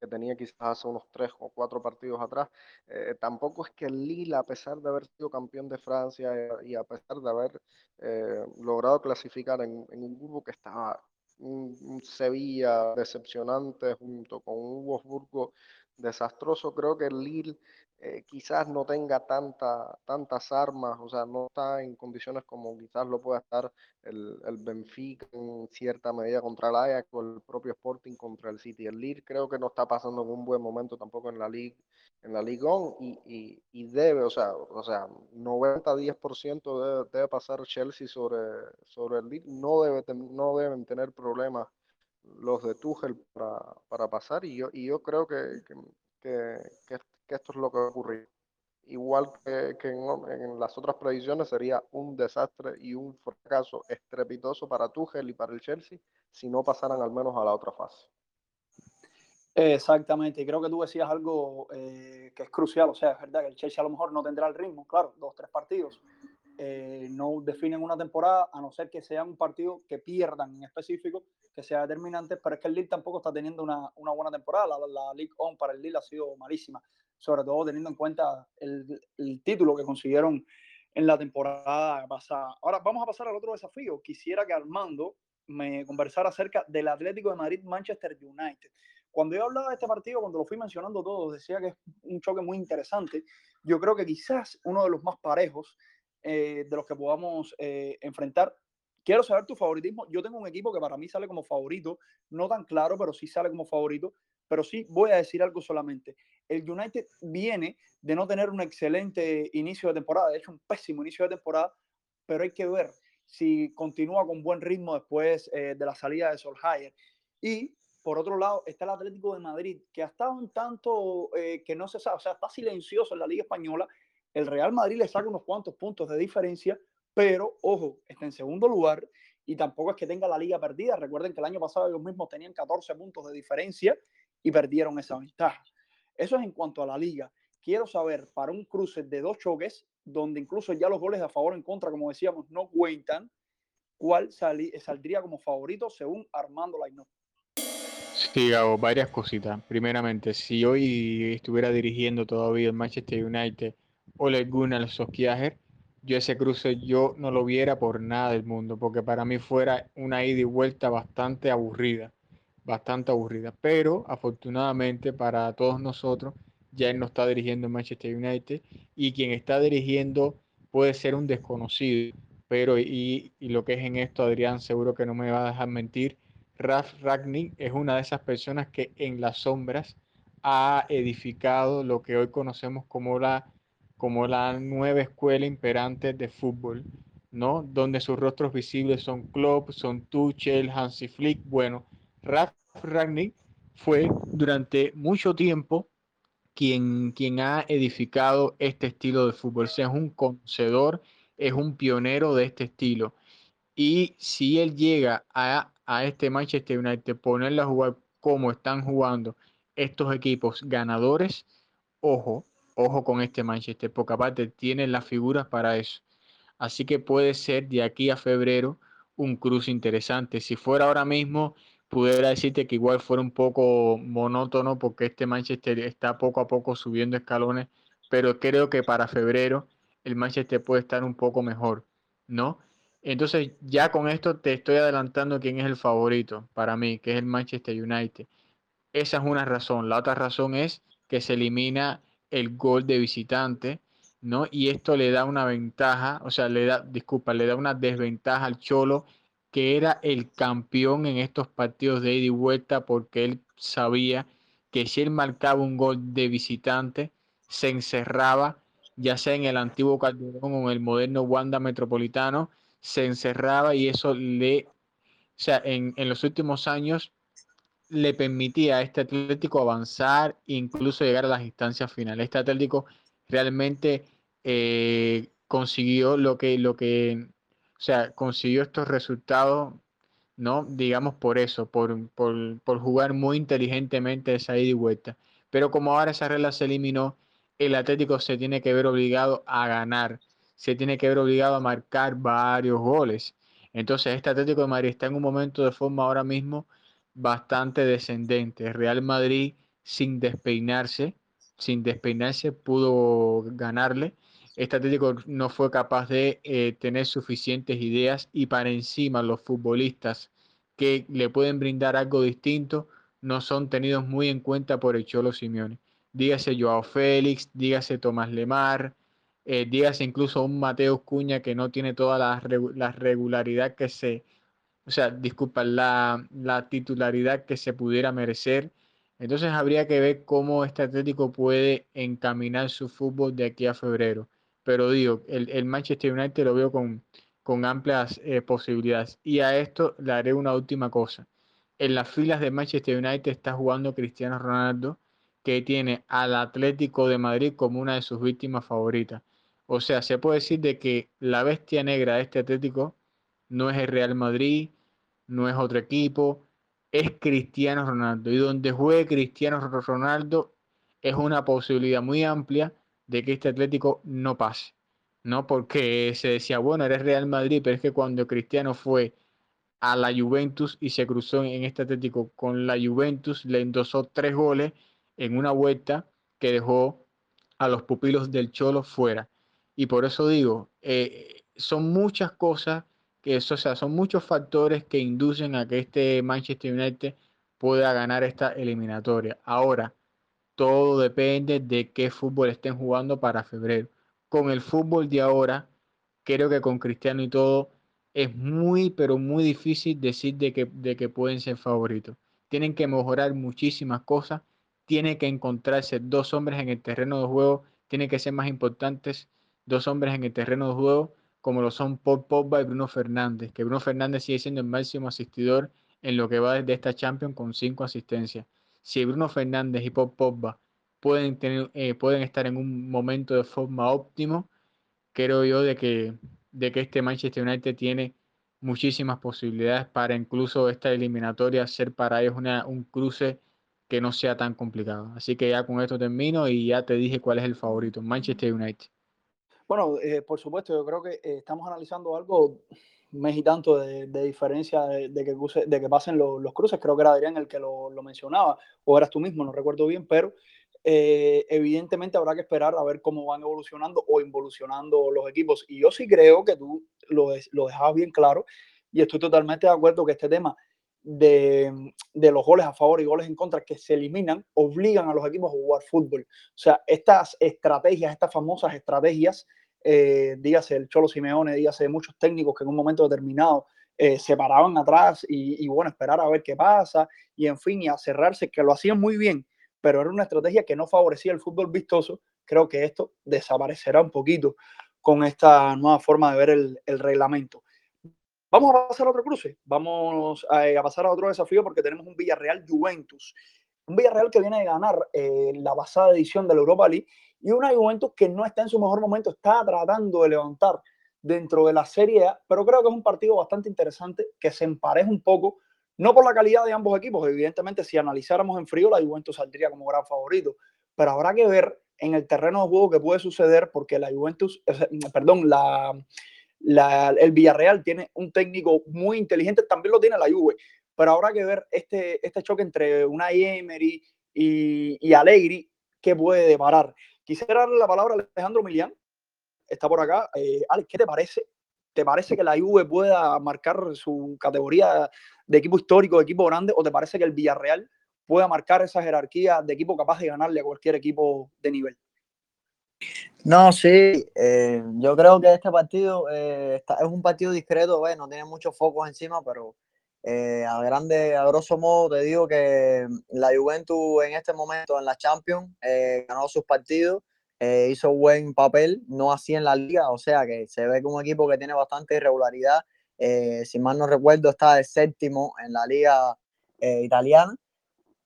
que tenía quizás hace unos tres o cuatro partidos atrás. Eh, tampoco es que el Lille, a pesar de haber sido campeón de Francia eh, y a pesar de haber eh, logrado clasificar en, un grupo que estaba un, Sevilla decepcionante junto con un Wolfsburgo desastroso. Creo que Lille eh, quizás no tenga tanta, tantas armas, o sea, no está en condiciones como quizás lo pueda estar el, el Benfica en cierta medida contra el Ajax o el propio Sporting contra el City. El Lille creo que no está pasando en un buen momento tampoco en la Liga en la Liga y, y, y, debe, o sea, o sea 90-10% debe, debe pasar Chelsea sobre, sobre el Lille, no, debe, no deben tener problemas los de Tuchel para, para pasar y yo, y yo creo que, que, que, que, esto es lo que va a ocurrir. igual que, en, las otras predicciones, sería un desastre y un fracaso estrepitoso para Tuchel y para el Chelsea si no pasaran al menos a la otra fase. Exactamente, y creo que tú decías algo eh, que es crucial, o sea, es verdad que el Chelsea a lo mejor no tendrá el ritmo, claro, dos, tres partidos, eh, no definen una temporada, a no ser que sea un partido que pierdan en específico, que sea determinante, pero es que el Lille tampoco está teniendo una, una buena temporada, la, la, League On para el Lille ha sido malísima, sobre todo teniendo en cuenta el, el título que consiguieron en la temporada pasada. Ahora vamos a pasar al otro desafío. Quisiera que Armando me conversara acerca del Atlético de Madrid-Manchester United. Cuando yo hablaba de este partido, cuando lo fui mencionando todo, decía que es un choque muy interesante. Yo creo que quizás uno de los más parejos eh, de los que podamos eh, enfrentar. Quiero saber tu favoritismo. Yo tengo un equipo que para mí sale como favorito, no tan claro, pero sí sale como favorito. Pero sí voy a decir algo solamente. El United viene de no tener un excelente inicio de temporada, de hecho un pésimo inicio de temporada, pero hay que ver si continúa con buen ritmo después eh, de la salida de Solskjaer. Y por otro lado está el Atlético de Madrid, que ha estado un tanto que no se sabe, o sea, está silencioso en la Liga Española el Real Madrid le saca unos cuantos puntos de diferencia, pero ojo, está en segundo lugar y tampoco es que tenga la liga perdida. Recuerden que el año pasado ellos mismos tenían 14 puntos de diferencia y perdieron esa ventaja. Eso es en cuanto a la liga. Quiero saber, para un cruce de dos choques, donde incluso ya los goles a favor o en contra, como decíamos, no cuentan, ¿cuál saldría como favorito según Armando Lainó? Sí, hago varias cositas. Primeramente, si hoy estuviera dirigiendo todavía el Manchester United Ole Gunnar Solskjaer, yo ese cruce yo no lo viera por nada del mundo, porque para mí fuera una ida y vuelta bastante aburrida, bastante aburrida. Pero afortunadamente para todos nosotros, ya él no está dirigiendo Manchester United y quien está dirigiendo puede ser un desconocido, pero y, y lo que es en esto, Adrián, seguro que no me va a dejar mentir, Ralf Ragnick es una de esas personas que en las sombras ha edificado lo que hoy conocemos como la como la nueva escuela imperante de fútbol, ¿no? Donde sus rostros visibles son Klopp, son Tuchel, Hansi Flick. Bueno, Ralf Ragnick fue durante mucho tiempo quien, quien ha edificado este estilo de fútbol. Es un conocedor, es un pionero de este estilo. Y si él llega a, a este Manchester United, ponerlo a jugar como están jugando estos equipos ganadores, ojo, Ojo con este Manchester, porque aparte tiene las figuras para eso. Así que puede ser de aquí a febrero un cruce interesante. Si fuera ahora mismo, pudiera decirte que igual fuera un poco monótono porque este Manchester está poco a poco subiendo escalones, pero creo que para febrero el Manchester puede estar un poco mejor, ¿no? Entonces ya con esto te estoy adelantando quién es el favorito para mí, que es el Manchester United. Esa es una razón. La otra razón es que se elimina el gol de visitante, ¿no? Y esto le da una ventaja, o sea, le da, disculpa, le da una desventaja al Cholo, que era el campeón en estos partidos de ida y vuelta, porque él sabía que si él marcaba un gol de visitante, se encerraba, ya sea en el antiguo Calderón o en el moderno Wanda Metropolitano, se encerraba y eso le, o sea, en, en los últimos años le permitía a este Atlético avanzar e incluso llegar a las instancias finales. Este Atlético realmente eh, consiguió lo que, lo que, o sea, consiguió estos resultados, ¿no? Digamos por eso, por, por, por jugar muy inteligentemente esa ida y vuelta. Pero como ahora esa regla se eliminó, el Atlético se tiene que ver obligado a ganar, se tiene que ver obligado a marcar varios goles. Entonces, este Atlético de Madrid está en un momento de forma ahora mismo bastante descendente. Real Madrid sin despeinarse, sin despeinarse pudo ganarle. Este no fue capaz de eh, tener suficientes ideas y para encima los futbolistas que le pueden brindar algo distinto no son tenidos muy en cuenta por el Cholo Simeone. Dígase Joao Félix, dígase Tomás Lemar, eh, dígase incluso un Mateo Cuña que no tiene toda la, la regularidad que se o sea, disculpa, la, titularidad que se pudiera merecer. Entonces habría que ver cómo este Atlético puede encaminar su fútbol de aquí a febrero. Pero digo, el, Manchester United lo veo con, amplias eh, posibilidades. Y a esto le haré una última cosa. En las filas de Manchester United está jugando Cristiano Ronaldo, que tiene al Atlético de Madrid como una de sus víctimas favoritas. O sea, se puede decir de que la bestia negra de este Atlético no es el Real Madrid, no es otro equipo, es Cristiano Ronaldo. Y donde juegue Cristiano Ronaldo es una posibilidad muy amplia de que este Atlético no pase. ¿no? Porque se decía, bueno, eres Real Madrid, pero es que cuando Cristiano fue a la Juventus y se cruzó en este Atlético con la Juventus, le endosó tres goles en una vuelta que dejó a los pupilos del Cholo fuera. Y por eso digo, eh, son muchas cosas que eso, o sea, son muchos factores que inducen a que este Manchester United pueda ganar esta eliminatoria. Ahora, todo depende de qué fútbol estén jugando para febrero. Con el fútbol de ahora, creo que con Cristiano y todo, es muy, pero muy difícil decir de que, de que pueden ser favoritos. Tienen que mejorar muchísimas cosas, tiene que encontrarse dos hombres en el terreno de juego, tiene que ser más importantes dos hombres en el terreno de juego como lo son Paul Pogba y Bruno Fernández, que Bruno Fernández sigue siendo el máximo asistidor en lo que va desde esta Champions con cinco asistencias. Si Bruno Fernández y Paul Pogba pueden, tener, eh, pueden estar en un momento de forma óptimo, creo yo de que, de que este Manchester United tiene muchísimas posibilidades para incluso esta eliminatoria ser para ellos una, un cruce que no sea tan complicado. Así que ya con esto termino y ya te dije cuál es el favorito, Manchester United. Bueno, eh, por supuesto, yo creo que eh, estamos analizando algo mes y tanto de, diferencia de, que de que pasen los cruces. Creo que era Adrián el que lo, mencionaba, o eras tú mismo, no recuerdo bien, pero eh, evidentemente habrá que esperar a ver cómo van evolucionando o involucionando los equipos. Y yo sí creo que tú lo, lo dejabas bien claro y estoy totalmente de acuerdo que este tema de, de, los goles a favor y goles en contra que se eliminan obligan a los equipos a jugar fútbol. O sea, estas estrategias, estas famosas estrategias eh, dígase el Cholo Simeone, dígase muchos técnicos que en un momento determinado eh, se paraban atrás y, bueno, esperar a ver qué pasa y en fin, y a cerrarse, que lo hacían muy bien, pero era una estrategia que no favorecía el fútbol vistoso. Creo que esto desaparecerá un poquito con esta nueva forma de ver el, reglamento. Vamos a pasar a otro cruce, vamos a, pasar a otro desafío porque tenemos un Villarreal Juventus. Un Villarreal que viene de ganar eh, la pasada edición de la Europa League y una Juventus que no está en su mejor momento, está tratando de levantar dentro de la Serie A, pero creo que es un partido bastante interesante que se empareja un poco, no por la calidad de ambos equipos, evidentemente si analizáramos en frío la Juventus saldría como gran favorito, pero habrá que ver en el terreno de juego que puede suceder porque la Juventus, perdón, la, el Villarreal tiene un técnico muy inteligente, también lo tiene la Juve, pero habrá que ver este, este choque entre una Emery y, y Allegri que puede deparar. Quisiera darle la palabra a Alejandro Milián, está por acá. Eh, Alex, ¿qué te parece? ¿Te parece que la Juve pueda marcar su categoría de equipo histórico, de equipo grande, o te parece que el Villarreal pueda marcar esa jerarquía de equipo capaz de ganarle a cualquier equipo de nivel? No, sí, eh, yo creo que este partido eh, es un partido discreto, no tiene muchos focos encima, pero eh, a grande, a grosso modo, te digo que la Juventus en este momento en la Champions eh, ganó sus partidos, eh, hizo buen papel, no así en la liga, o sea que se ve como un equipo que tiene bastante irregularidad. si mal no recuerdo, está de séptimo en la liga italiana.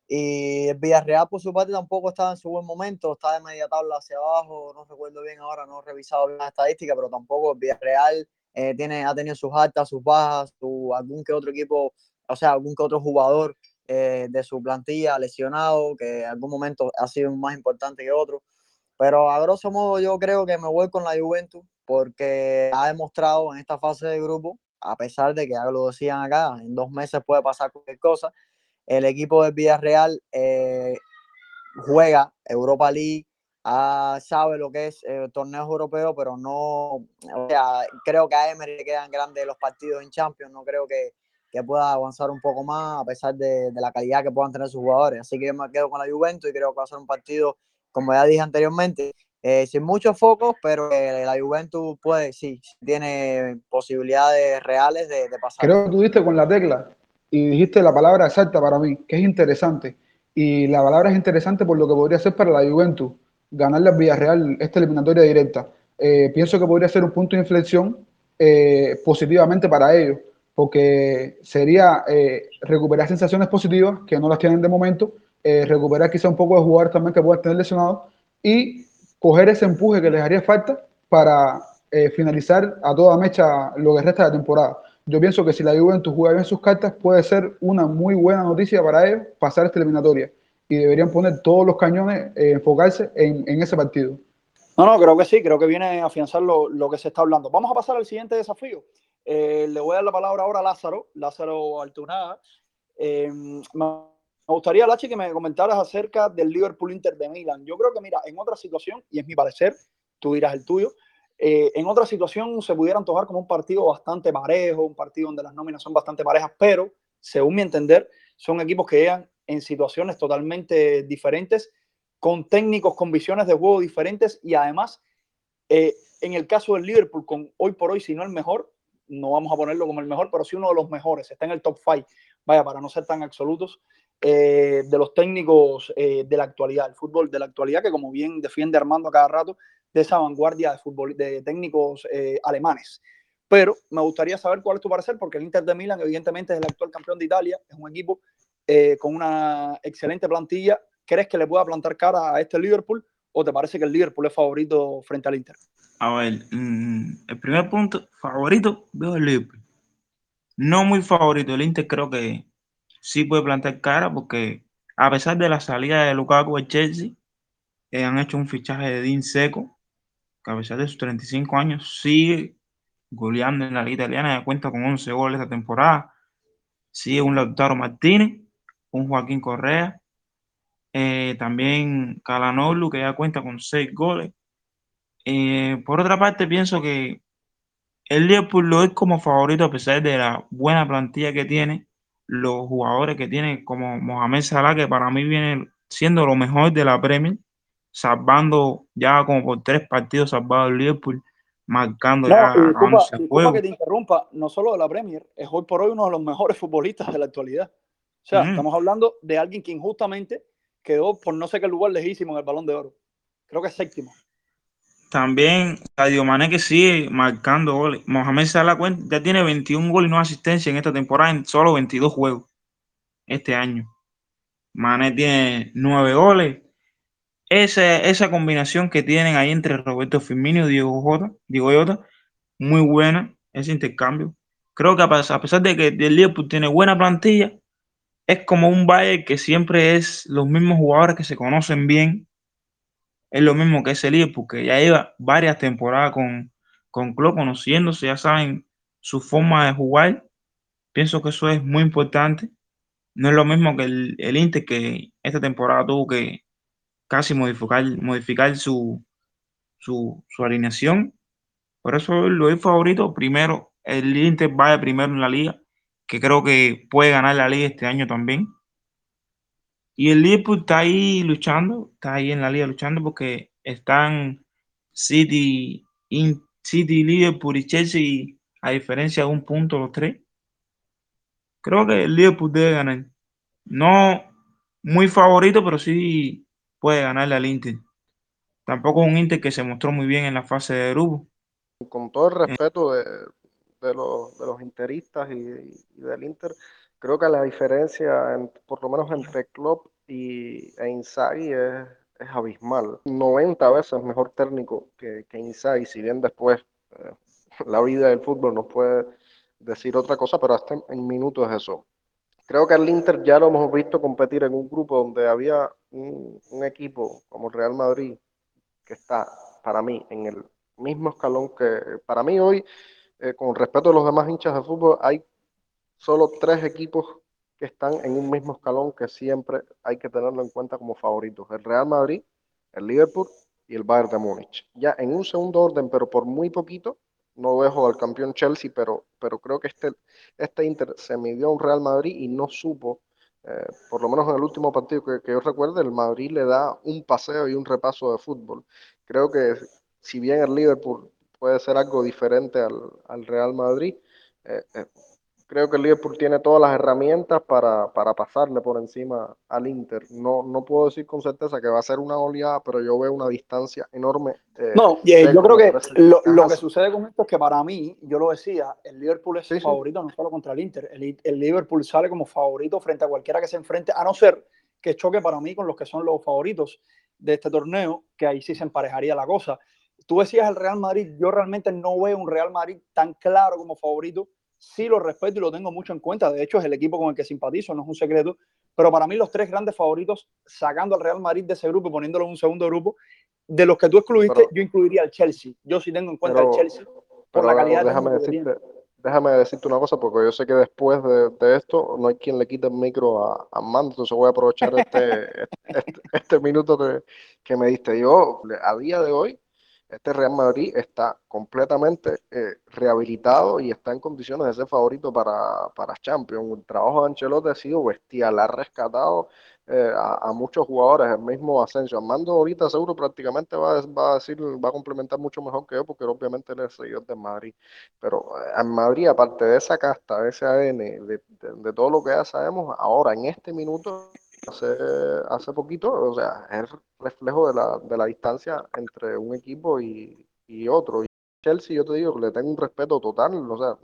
Y el Villarreal, por su parte, tampoco está en su buen momento, está de media tabla hacia abajo, no recuerdo bien ahora, no he revisado bien la estadística, pero tampoco el Villarreal eh, tiene, ha tenido sus altas, sus bajas, su, algún que otro equipo, o sea, algún que otro jugador eh, de su plantilla lesionado, que en algún momento ha sido más importante que otro. Pero a grosso modo yo creo que me voy con la Juventus porque ha demostrado en esta fase de grupo, a pesar de que ya lo decían acá, en dos meses puede pasar cualquier cosa, el equipo del Villarreal eh, juega Europa League, ah, sabe lo que es eh, torneos europeos, pero no, o sea, creo que a Emery le quedan grandes los partidos en Champions, no creo que, que pueda avanzar un poco más a pesar de, de, la calidad que puedan tener sus jugadores. Así que yo me quedo con la Juventus y creo que va a ser un partido, como ya dije anteriormente, eh, sin muchos focos, pero la Juventus puede, sí, tiene posibilidades reales de, de pasar. Creo que tú diste con la tecla y dijiste la palabra exacta para mí, que es interesante. Y la palabra es interesante por lo que podría ser para la Juventus ganarle al Villarreal esta eliminatoria directa. Eh, pienso que podría ser un punto de inflexión eh, positivamente para ellos, porque sería eh, recuperar sensaciones positivas que no las tienen de momento recuperar quizá un poco de jugadores también que puedan tener lesionados y coger ese empuje que les haría falta para finalizar a toda mecha lo que resta de la temporada. Yo pienso que si la Juventus juega bien sus cartas, puede ser una muy buena noticia para ellos pasar esta eliminatoria. Y deberían poner todos los cañones, eh, enfocarse en, en, ese partido. No, no, creo que sí, creo que viene a afianzar lo, lo que se está hablando. Vamos a pasar al siguiente desafío. Eh, le voy a dar la palabra ahora a Lázaro, Lázaro Altunaga. Eh, me gustaría, Lachi, que me comentaras acerca del Liverpool Inter de Milan. Yo creo que, mira, en otra situación, y es mi parecer, tú dirás el tuyo, en otra situación se pudiera antojar como un partido bastante parejo, un partido donde las nóminas son bastante parejas, pero según mi entender, son equipos que llegan en situaciones totalmente diferentes, con técnicos con visiones de juego diferentes y además, eh, en el caso del Liverpool, con hoy por hoy, si no el mejor, no vamos a ponerlo como el mejor, pero sí uno de los mejores, está en el top 5, vaya, para no ser tan absolutos, eh, de los técnicos eh, de la actualidad, el fútbol de la actualidad, que como bien defiende Armando a cada rato, de esa vanguardia de, fútbol, de técnicos alemanes. Pero me gustaría saber cuál es tu parecer, porque el Inter de Milán, evidentemente, es el actual campeón de Italia, es un equipo eh, con una excelente plantilla. ¿Crees que le pueda plantar cara a este Liverpool o te parece que el Liverpool es favorito frente al Inter? A ver, mmm, el primer punto, favorito, veo el Liverpool. No muy favorito, el Inter creo que sí puede plantar cara porque a pesar de la salida de Lukaku al Chelsea, eh, han hecho un fichaje de Dean Seco, que a pesar de sus 35 años sigue goleando en la liga italiana, ya cuenta con 11 goles esta temporada. Sigue un Lautaro Martínez, un Joaquín Correa, eh, también Calanoglu, que ya cuenta con 6 goles. Eh, por otra parte, pienso que el Liverpool lo es como favorito a pesar de la buena plantilla que tiene, los jugadores que tiene como Mohamed Salah, que para mí viene siendo lo mejor de la Premier, salvando ya como por tres partidos salvado el Liverpool, marcando no, ya disculpa, disculpa que te interrumpa, no solo de la Premier, es hoy por hoy uno de los mejores futbolistas de la actualidad. O sea, estamos hablando de alguien que injustamente quedó por no sé qué lugar lejísimo en el Balón de Oro. Creo que es séptimo. También Sadio Mané que sigue marcando goles. Mohamed Salah ya tiene 21 goles y no asistencia en esta temporada en solo 22 juegos este año. Mané tiene 9 goles, esa, esa combinación que tienen ahí entre Roberto Firmino y Diego Jota, Diego Jota, muy buena, ese intercambio. Creo que a pesar de que el Liverpool tiene buena plantilla, es como un Bayern que siempre es los mismos jugadores que se conocen bien. Es lo mismo que ese Liverpool, que ya lleva varias temporadas con, con Klopp conociéndose, ya saben su forma de jugar. Pienso que eso es muy importante. No es lo mismo que el, el Inter que esta temporada tuvo que casi modificar, modificar su, su, su alineación. Por eso lo doy favorito. Primero, el Inter vaya primero en la liga, que creo que puede ganar la liga este año también. Y el Liverpool está ahí luchando, está ahí en la liga luchando porque están City, in, City, Liverpool y Chelsea a diferencia de un punto los tres. Creo que el Liverpool debe ganar. No muy favorito, pero sí puede ganarle al Inter. Tampoco es un Inter que se mostró muy bien en la fase de grupo. Con todo el respeto de, de, los, de los interistas y, y, del Inter, creo que la diferencia, en, por lo menos entre Klopp y, e Inzaghi es, es, abismal. 90 veces mejor técnico que, que Inzaghi, si bien después eh, la vida del fútbol nos puede decir otra cosa, pero hasta en, minutos es eso. Creo que el Inter ya lo hemos visto competir en un grupo donde había un, un, equipo como el Real Madrid que está para mí en el mismo escalón que para mí hoy, eh, con respeto a los demás hinchas de fútbol, hay solo tres equipos que están en un mismo escalón que siempre hay que tenerlo en cuenta como favoritos. El Real Madrid, el Liverpool y el Bayern de Múnich. Ya en un segundo orden, pero por muy poquito, no dejo al campeón Chelsea, pero, pero creo que este, este Inter se midió a un Real Madrid y no supo, eh, por lo menos en el último partido que, que, yo recuerdo, el Madrid le da un paseo y un repaso de fútbol. Creo que si bien el Liverpool puede ser algo diferente al, al Real Madrid, eh, eh, creo que el Liverpool tiene todas las herramientas para, para, pasarle por encima al Inter. No, no puedo decir con certeza que va a ser una oleada, pero yo veo una distancia enorme. Eh, no, eh, yo creo que lo, lo, que sucede con esto es que para mí, yo lo decía, el Liverpool es sí, favorito sí. no solo contra el Inter. El, el, Liverpool sale como favorito frente a cualquiera que se enfrente, a no ser que choque para mí con los que son los favoritos de este torneo, que ahí sí se emparejaría la cosa. Tú decías el Real Madrid, yo realmente no veo un Real Madrid tan claro como favorito. Sí lo respeto y lo tengo mucho en cuenta. De hecho, es el equipo con el que simpatizo, no es un secreto. Pero para mí los tres grandes favoritos, sacando al Real Madrid de ese grupo, poniéndolo en un segundo grupo, de los que tú excluiste, yo incluiría al Chelsea. Yo sí tengo en cuenta al Chelsea por la calidad déjame de decirte, déjame decirte una cosa, porque yo sé que después de, esto no hay quien le quite el micro a, a Mando, entonces voy a aprovechar este, este, este, minuto que, que, me diste. Yo, a día de hoy, este Real Madrid está completamente eh, rehabilitado y está en condiciones de ser favorito para, para Champions. El trabajo de Ancelotti ha sido bestial, ha rescatado eh, a, muchos jugadores, el mismo Asensio. Armando ahorita seguro prácticamente va, va, a decir, va a complementar mucho mejor que yo, porque obviamente él es seguidor de Madrid. Pero eh, en Madrid, aparte de esa casta, de ese ADN, de, todo lo que ya sabemos, ahora en este minuto, hace, hace poquito, o sea, es reflejo de la, de la distancia entre un equipo y, y otro. Y Chelsea, yo te digo le tengo un respeto total, o sea,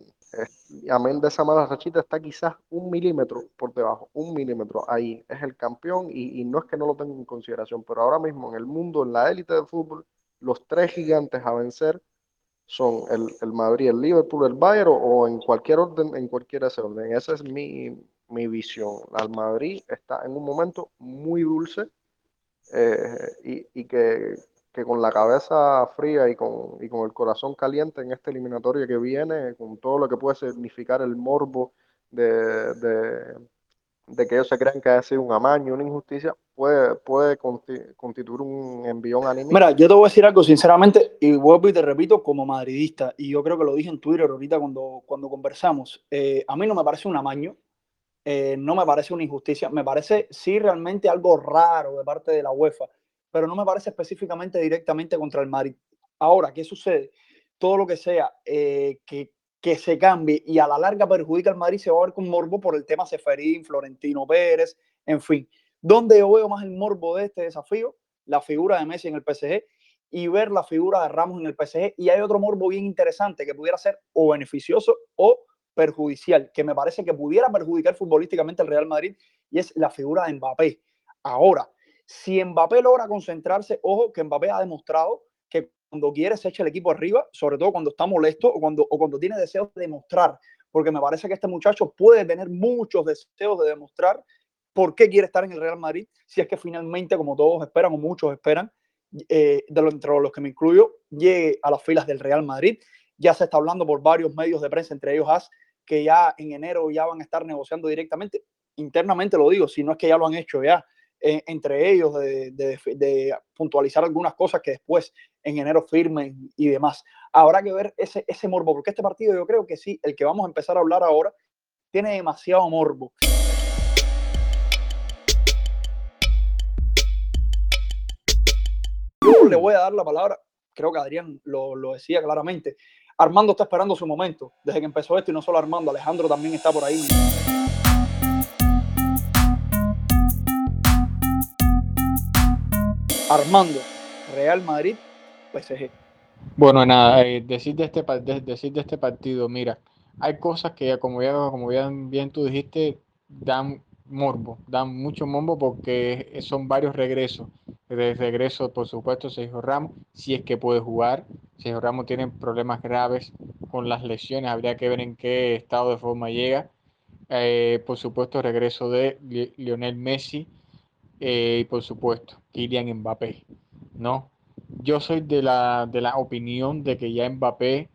amén de esa mala rachita, está quizás un milímetro por debajo, un milímetro ahí. Es el campeón y, no es que no lo tenga en consideración, pero ahora mismo en el mundo, en la élite del fútbol, los tres gigantes a vencer son el, el Madrid, el Liverpool, el Bayern o, en cualquier orden, en cualquiera de ese orden. Esa es mi, mi visión. Al Madrid está en un momento muy dulce eh, y, que con la cabeza fría y con, y con el corazón caliente en esta eliminatoria que viene, con todo lo que puede significar el morbo de, de, que ellos se crean que ha sido un amaño, una injusticia, puede, puede constituir un envión anímico. Mira, yo te voy a decir algo sinceramente, y vuelvo y te repito, como madridista, y yo creo que lo dije en Twitter ahorita cuando, cuando conversamos, eh, a mí no me parece un amaño, eh, no me parece una injusticia, me parece sí realmente algo raro de parte de la UEFA pero no me parece específicamente directamente contra el Madrid. Ahora, ¿qué sucede? Todo lo que sea eh, que, que se cambie y a la larga perjudica al Madrid se va a ver con morbo por el tema Seferín, Florentino Pérez, en fin. ¿Dónde yo veo más el morbo de este desafío? La figura de Messi en el PSG y ver la figura de Ramos en el PSG. Y hay otro morbo bien interesante que pudiera ser o beneficioso o perjudicial, que me parece que pudiera perjudicar futbolísticamente al Real Madrid, y es la figura de Mbappé. Ahora, si Mbappé logra concentrarse, ojo que Mbappé ha demostrado que cuando quiere se echa el equipo arriba, sobre todo cuando está molesto o cuando, o cuando tiene deseos de demostrar, porque me parece que este muchacho puede tener muchos deseos de demostrar por qué quiere estar en el Real Madrid, si es que finalmente, como todos esperan o muchos esperan, eh, de entre los que me incluyo, llegue a las filas del Real Madrid. Ya se está hablando por varios medios de prensa, entre ellos AS, que ya en enero ya van a estar negociando directamente. Internamente lo digo, si no es que ya lo han hecho ya eh, entre ellos de, puntualizar algunas cosas que después en enero firmen y demás. Habrá que ver ese, ese morbo, porque este partido yo creo que sí, el que vamos a empezar a hablar ahora, tiene demasiado morbo. Yo le voy a dar la palabra, creo que Adrián lo, lo decía claramente. Armando está esperando su momento desde que empezó esto y no solo Armando, Alejandro también está por ahí. Armando, Real Madrid, PSG. Bueno, nada, eh, decir, de este, este partido, mira, hay cosas que, como ya, como bien, bien tú dijiste, dan morbo, dan mucho morbo porque son varios regresos. De regreso, por supuesto, Sergio Ramos, si es que puede jugar. Sergio Ramos tiene problemas graves con las lesiones, habría que ver en qué estado de forma llega. Eh, por supuesto, regreso de Lionel Messi eh, y por supuesto, Kylian Mbappé, ¿no? Yo soy de la, de la opinión de que ya Mbappé,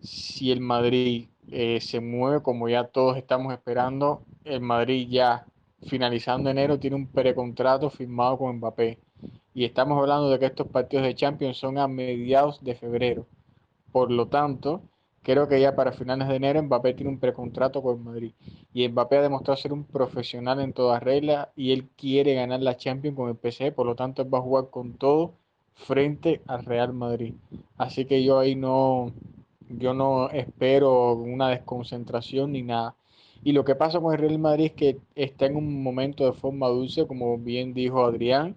si el Madrid eh, se mueve como ya todos estamos esperando, el Madrid ya finalizando enero tiene un precontrato firmado con Mbappé. Y estamos hablando de que estos partidos de Champions son a mediados de febrero. Por lo tanto, Creo que ya para finales de enero Mbappé tiene un precontrato con Madrid. Y Mbappé ha demostrado ser un profesional en todas reglas y él quiere ganar la Champions con el PSG, por lo tanto él va a jugar con todo frente al Real Madrid. Así que yo ahí no, yo no espero una desconcentración ni nada. Y lo que pasa con el Real Madrid es que está en un momento de forma dulce, como bien dijo Adrián,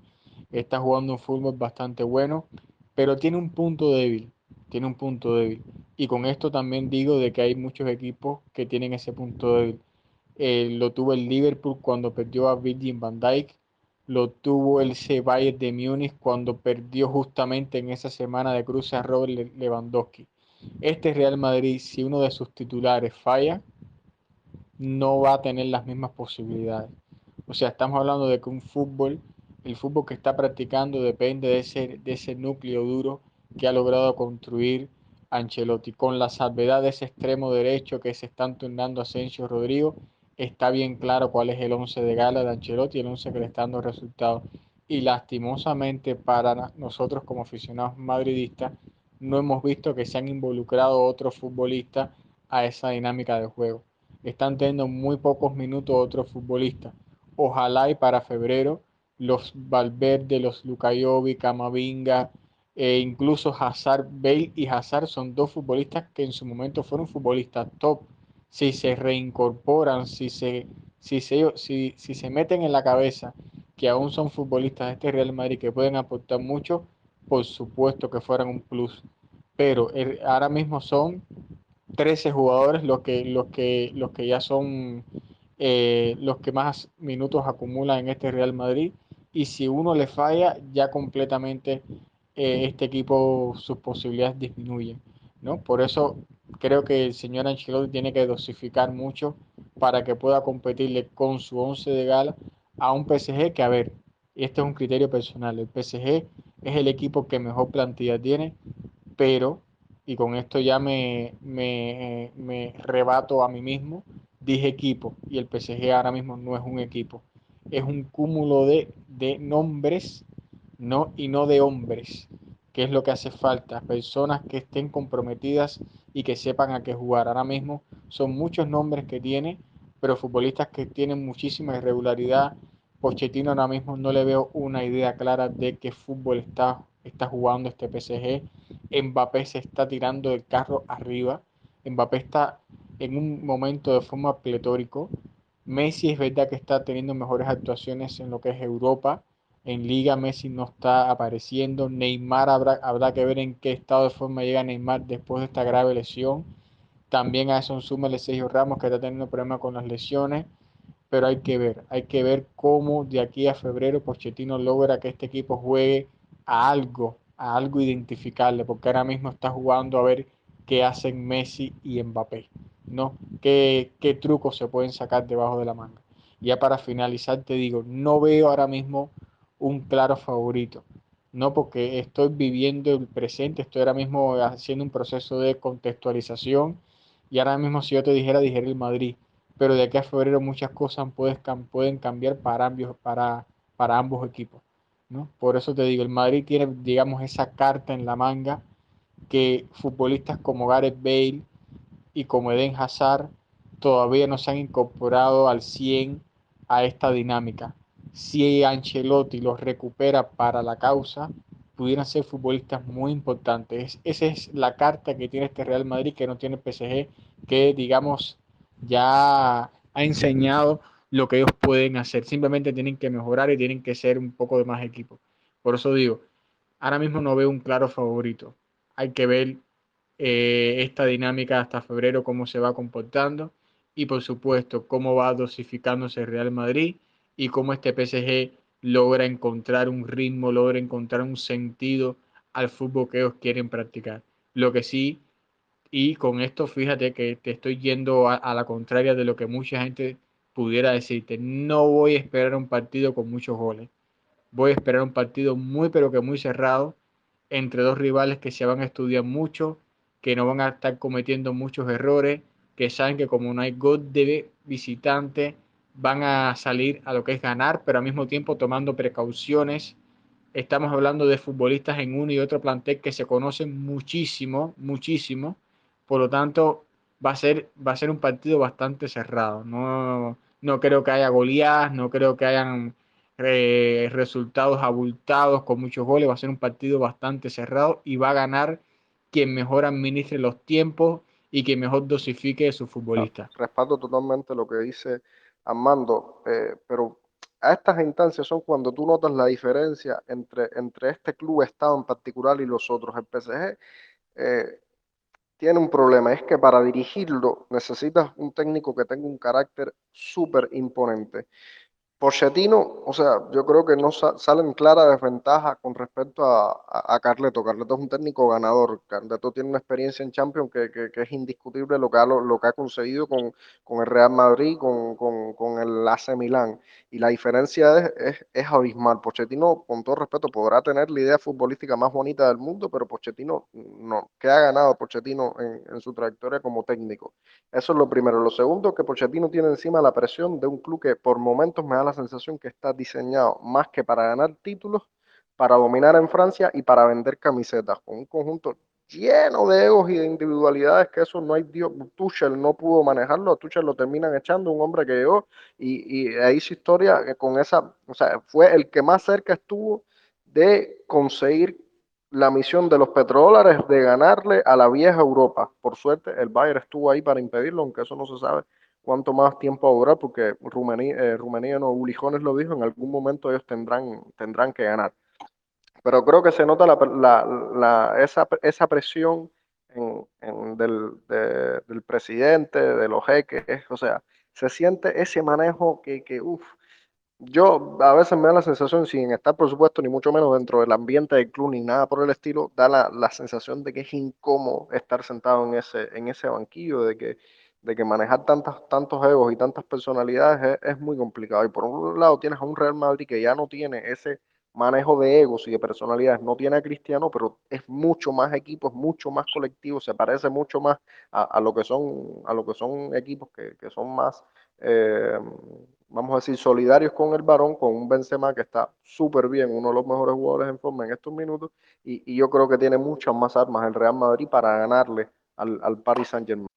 está jugando un fútbol bastante bueno, pero tiene un punto débil tiene un punto débil. Y con esto también digo de que hay muchos equipos que tienen ese punto débil. Eh, lo tuvo el Liverpool cuando perdió a Virgin van Dijk, lo tuvo el Bayern de Múnich cuando perdió justamente en esa semana de cruce a Robert Lewandowski. Este Real Madrid, si uno de sus titulares falla, no va a tener las mismas posibilidades. O sea, estamos hablando de que un fútbol, el fútbol que está practicando depende de ese, de ese núcleo duro que ha logrado construir Ancelotti. Con la salvedad de ese extremo derecho que se están turnando Asensio Rodrigo, está bien claro cuál es el 11 de gala de Ancelotti, el 11 que le está dando resultados. Y lastimosamente para nosotros como aficionados madridistas, no hemos visto que se han involucrado otros futbolistas a esa dinámica de juego. Están teniendo muy pocos minutos otros futbolistas. Ojalá y para febrero los Valverde, los Lukayovic, Camavinga, e incluso Hazard, Bale y Hazard son dos futbolistas que en su momento fueron futbolistas top. Si se reincorporan, si se, si se, si, si se meten en la cabeza que aún son futbolistas de este Real Madrid que pueden aportar mucho, por supuesto que fueran un plus. Pero ahora mismo son 13 jugadores los que, los que, los que ya son eh, los que más minutos acumulan en este Real Madrid. Y si uno le falla, ya completamente eh, este equipo sus posibilidades disminuyen. ¿no? Por eso creo que el señor Ancelotti tiene que dosificar mucho para que pueda competirle con su 11 de gala a un PSG que, a ver, este es un criterio personal, el PSG es el equipo que mejor plantilla tiene, pero, y con esto ya me, me, me rebato a mí mismo, dije equipo, y el PSG ahora mismo no es un equipo, es un cúmulo de, de nombres no, y no de hombres, que es lo que hace falta, personas que estén comprometidas y que sepan a qué jugar. Ahora mismo son muchos nombres que tiene, pero futbolistas que tienen muchísima irregularidad. Pochettino ahora mismo no le veo una idea clara de qué fútbol está, está jugando este PSG. Mbappé se está tirando del carro arriba. Mbappé está en un momento de forma pletórico. Messi es verdad que está teniendo mejores actuaciones en lo que es Europa, en Liga Messi no está apareciendo. Neymar habrá, habrá que ver en qué estado de forma llega Neymar después de esta grave lesión. También a eso el Sergio Ramos que está teniendo problemas con las lesiones. Pero hay que ver, hay que ver cómo de aquí a febrero Pochettino logra que este equipo juegue a algo, a algo identificable, porque ahora mismo está jugando a ver qué hacen Messi y Mbappé, ¿no? ¿Qué, qué trucos se pueden sacar debajo de la manga? Ya para finalizar te digo, no veo ahora mismo un claro favorito. No porque estoy viviendo el presente, estoy ahora mismo haciendo un proceso de contextualización y ahora mismo si yo te dijera, dijera el Madrid, pero de aquí a febrero muchas cosas pueden, pueden cambiar para ambos, para, para ambos equipos. Por eso te digo, el Madrid tiene, digamos, esa carta en la manga que futbolistas como Gareth Bale y como Eden Hazard todavía no se han incorporado al 100 a esta dinámica si Ancelotti los recupera para la causa, pudieran ser futbolistas muy importantes. Esa es la carta que tiene este Real Madrid que no tiene PSG, que digamos ya ha enseñado lo que ellos pueden hacer. Simplemente tienen que mejorar y tienen que ser un poco de más equipo. Por eso digo, ahora mismo no veo un claro favorito. Hay que ver eh, esta dinámica hasta febrero, cómo se va comportando y por supuesto cómo va dosificándose el Real Madrid y cómo este PSG logra encontrar un ritmo, logra encontrar un sentido al fútbol que ellos quieren practicar. Lo que sí, y con esto fíjate que te estoy yendo a, la contraria de lo que mucha gente pudiera decirte, no voy a esperar un partido con muchos goles. Voy a esperar un partido muy pero que muy cerrado entre dos rivales que se van a estudiar mucho, que no van a estar cometiendo muchos errores, que saben que como no hay gol de visitante, van a salir a lo que es ganar, pero al mismo tiempo tomando precauciones. Estamos hablando de futbolistas en uno y otro plantel que se conocen muchísimo, muchísimo. Por lo tanto, va a ser, va a ser un partido bastante cerrado. No, no creo que haya goleadas, no creo que hayan eh, resultados abultados con muchos goles. Va a ser un partido bastante cerrado y va a ganar quien mejor administre los tiempos y quien mejor dosifique a sus futbolistas. Respaldo totalmente lo que dice Armando, eh, pero a estas instancias son cuando tú notas la diferencia entre, entre este club Estado en particular y los otros. El PSG eh, tiene un problema, es que para dirigirlo necesitas un técnico que tenga un carácter súper imponente. Pochettino, o sea, yo creo que no sale en clara desventaja con respecto a, a, Carleto. Carleto es un técnico ganador. Carleto tiene una experiencia en Champions que, que, es indiscutible lo que ha, lo, que ha conseguido con, con el Real Madrid, con, con, con, el AC Milán. Y la diferencia es, es, abismal. Pochettino, con todo respeto, podrá tener la idea futbolística más bonita del mundo, pero Pochettino no. ¿Qué ha ganado Pochettino en, su trayectoria como técnico? Eso es lo primero. Lo segundo, que Pochettino tiene encima la presión de un club que por momentos me da la sensación que está diseñado más que para ganar títulos, para dominar en Francia y para vender camisetas, con un conjunto lleno de egos y de individualidades que eso no hay Dios, Tuchel no pudo manejarlo, a Tuchel lo terminan echando, un hombre que llegó y, y ahí su historia con esa, o sea, fue el que más cerca estuvo de conseguir la misión de los petrodólares de ganarle a la vieja Europa. Por suerte, el Bayern estuvo ahí para impedirlo, aunque eso no se sabe cuánto más tiempo va porque Rumanía, eh, Rumanía no, Ulijones lo dijo, en algún momento ellos tendrán, tendrán que ganar. Pero creo que se nota la, la, esa, esa, presión en, del, del, presidente, de los jeques, o sea, se siente ese manejo que, que uff, yo a veces me da la sensación, sin estar por supuesto ni mucho menos dentro del ambiente del club ni nada por el estilo, da la, la sensación de que es incómodo estar sentado en ese, en ese banquillo, de que de que manejar tantas, tantos egos y tantas personalidades es, muy complicado. Y por un lado tienes a un Real Madrid que ya no tiene ese manejo de egos y de personalidades, no tiene a Cristiano, pero es mucho más equipo, es mucho más colectivo, se parece mucho más a, lo, que son, a lo que son equipos que, son más, eh, vamos a decir, solidarios con el varón, con un Benzema que está súper bien, uno de los mejores jugadores en forma en estos minutos, y, yo creo que tiene muchas más armas el Real Madrid para ganarle al, al Paris Saint Germain.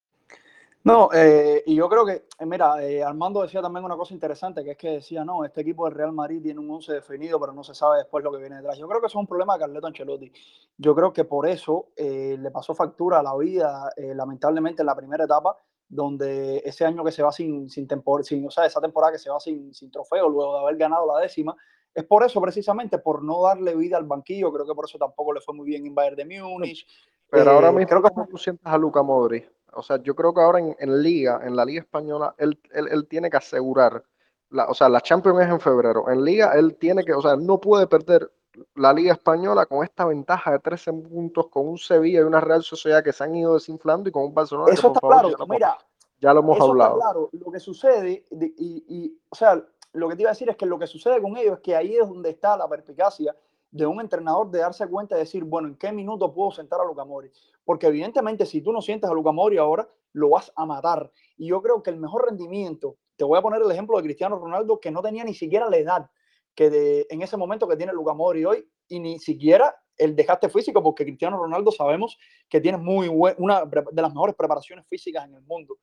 No, eh, y yo creo que, eh, mira, eh, Armando decía también una cosa interesante, que es que decía, no, este equipo del Real Madrid tiene un 11 definido, pero no se sabe después lo que viene detrás. Yo creo que eso es un problema de Carleto Ancelotti. Yo creo que por eso le pasó factura a la vida, lamentablemente, en la primera etapa, donde ese año que se va sin, sin, sin o sea, esa temporada que se va sin, sin trofeo, luego de haber ganado la décima, es por eso precisamente, por no darle vida al banquillo, creo que por eso tampoco le fue muy bien en Bayern de Múnich. Pero ahora mismo, creo que... ¿cómo tú sientas a Luca Modri? O sea, yo creo que ahora en, Liga, en la Liga Española, él, él, tiene que asegurar, la, o sea, la Champions es en febrero. En Liga, él tiene que, o sea, no puede perder la Liga Española con esta ventaja de 13 puntos, con un Sevilla y una Real Sociedad que se han ido desinflando y con un Barcelona. Eso está claro, mira. Ya lo hemos hablado. Está claro, lo que sucede, y, y, o sea, lo que te iba a decir es que lo que sucede con ellos es que ahí es donde está la perspicacia de un entrenador de darse cuenta y decir, bueno, ¿en qué minuto puedo sentar a Luca Mori? Porque evidentemente si tú no sientes a Luca Mori ahora, lo vas a matar. Y yo creo que el mejor rendimiento, te voy a poner el ejemplo de Cristiano Ronaldo, que no tenía ni siquiera la edad que de, en ese momento que tiene Luca Mori hoy, y ni siquiera el desgaste físico, porque Cristiano Ronaldo sabemos que tiene muy una de las mejores preparaciones físicas en el mundo.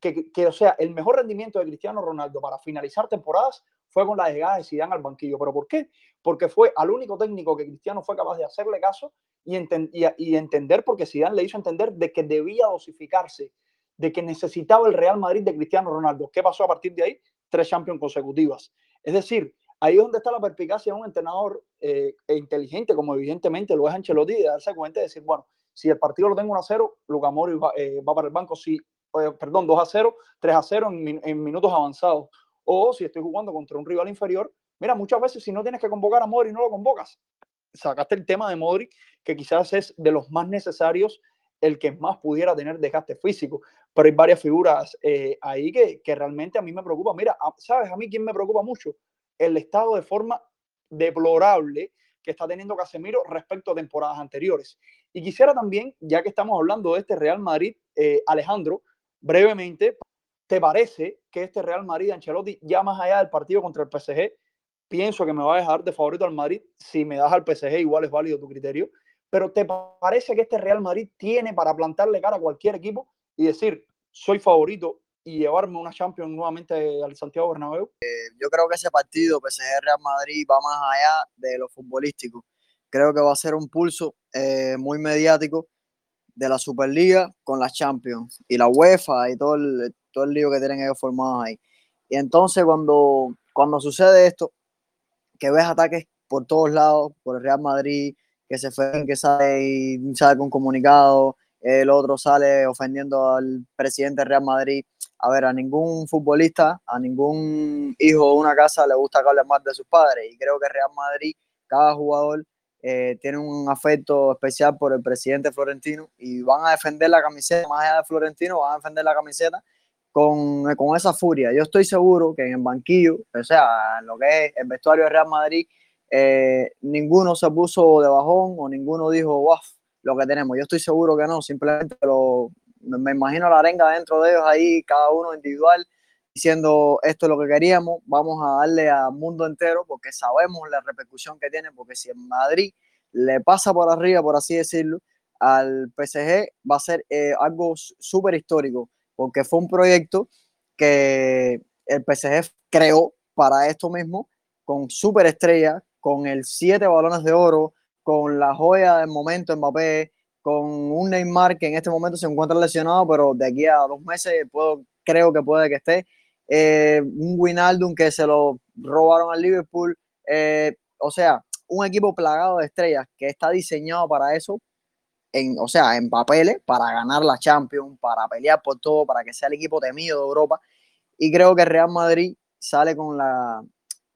Que, que, o sea, el mejor rendimiento de Cristiano Ronaldo para finalizar temporadas fue con la llegada de Zidane al banquillo. ¿Pero por qué? Porque fue al único técnico que Cristiano fue capaz de hacerle caso y, y, entender, porque Zidane le hizo entender de que debía dosificarse, de que necesitaba el Real Madrid de Cristiano Ronaldo. ¿Qué pasó a partir de ahí? Tres Champions consecutivas. Es decir, ahí es donde está la perspicacia de un entrenador eh, inteligente, como evidentemente lo es Ancelotti, de darse cuenta y decir, bueno, si el partido lo tengo 1 a 0, Luca Mori va, eh, va para el banco, si, eh, perdón, 2 a 0, 3 a 0 en, en minutos avanzados o si estoy jugando contra un rival inferior, mira, muchas veces si no tienes que convocar a Modric, no lo convocas. Sacaste el tema de Modric, que quizás es de los más necesarios, el que más pudiera tener desgaste físico. Pero hay varias figuras eh, ahí que, que, realmente a mí me preocupa. Mira, ¿sabes a mí quién me preocupa mucho? El estado de forma deplorable que está teniendo Casemiro respecto a temporadas anteriores. Y quisiera también, ya que estamos hablando de este Real Madrid, eh, Alejandro, brevemente, ¿Te parece que este Real Madrid, Ancelotti, ya más allá del partido contra el PSG, pienso que me va a dejar de favorito al Madrid? Si me das al PSG, igual es válido tu criterio. Pero ¿te parece que este Real Madrid tiene para plantarle cara a cualquier equipo y decir, soy favorito y llevarme una Champions nuevamente al Santiago Bernabéu? Eh, yo creo que ese partido PSG-Real Madrid va más allá de lo futbolístico. Creo que va a ser un pulso eh, muy mediático de la Superliga con la Champions y la UEFA y todo el, todo el lío que tienen ellos formados ahí. Y entonces cuando, cuando sucede esto, que ves ataques por todos lados, por el Real Madrid, que se fue, que sale y sale con comunicado, el otro sale ofendiendo al presidente Real Madrid, a ver, a ningún futbolista, a ningún hijo de una casa le gusta que hable más de sus padres. Y creo que Real Madrid, cada jugador eh, tiene un afecto especial por el presidente Florentino y van a defender la camiseta, más allá de Florentino, van a defender la camiseta con, con esa furia. Yo estoy seguro que en el banquillo, o sea, en lo que es el vestuario de Real Madrid, eh, ninguno se puso de bajón o ninguno dijo, wow, lo que tenemos. Yo estoy seguro que no, simplemente lo, me imagino la arenga dentro de ellos ahí, cada uno individual, diciendo esto es lo que queríamos, vamos a darle al mundo entero porque sabemos la repercusión que tiene, porque si en Madrid le pasa por arriba, por así decirlo, al PSG va a ser eh, algo súper histórico, porque fue un proyecto que el PSG creó para esto mismo, con súper estrella, con el siete balones de oro, con la joya del momento Mbappé, con un Neymar que en este momento se encuentra lesionado, pero de aquí a dos meses puedo, creo que puede que esté. Eh, un Winaldum que se lo robaron al Liverpool. Eh, o sea, un equipo plagado de estrellas que está diseñado para eso, en, o sea, en papeles, para ganar la Champions, para pelear por todo, para que sea el equipo temido de Europa. Y creo que Real Madrid sale con, la,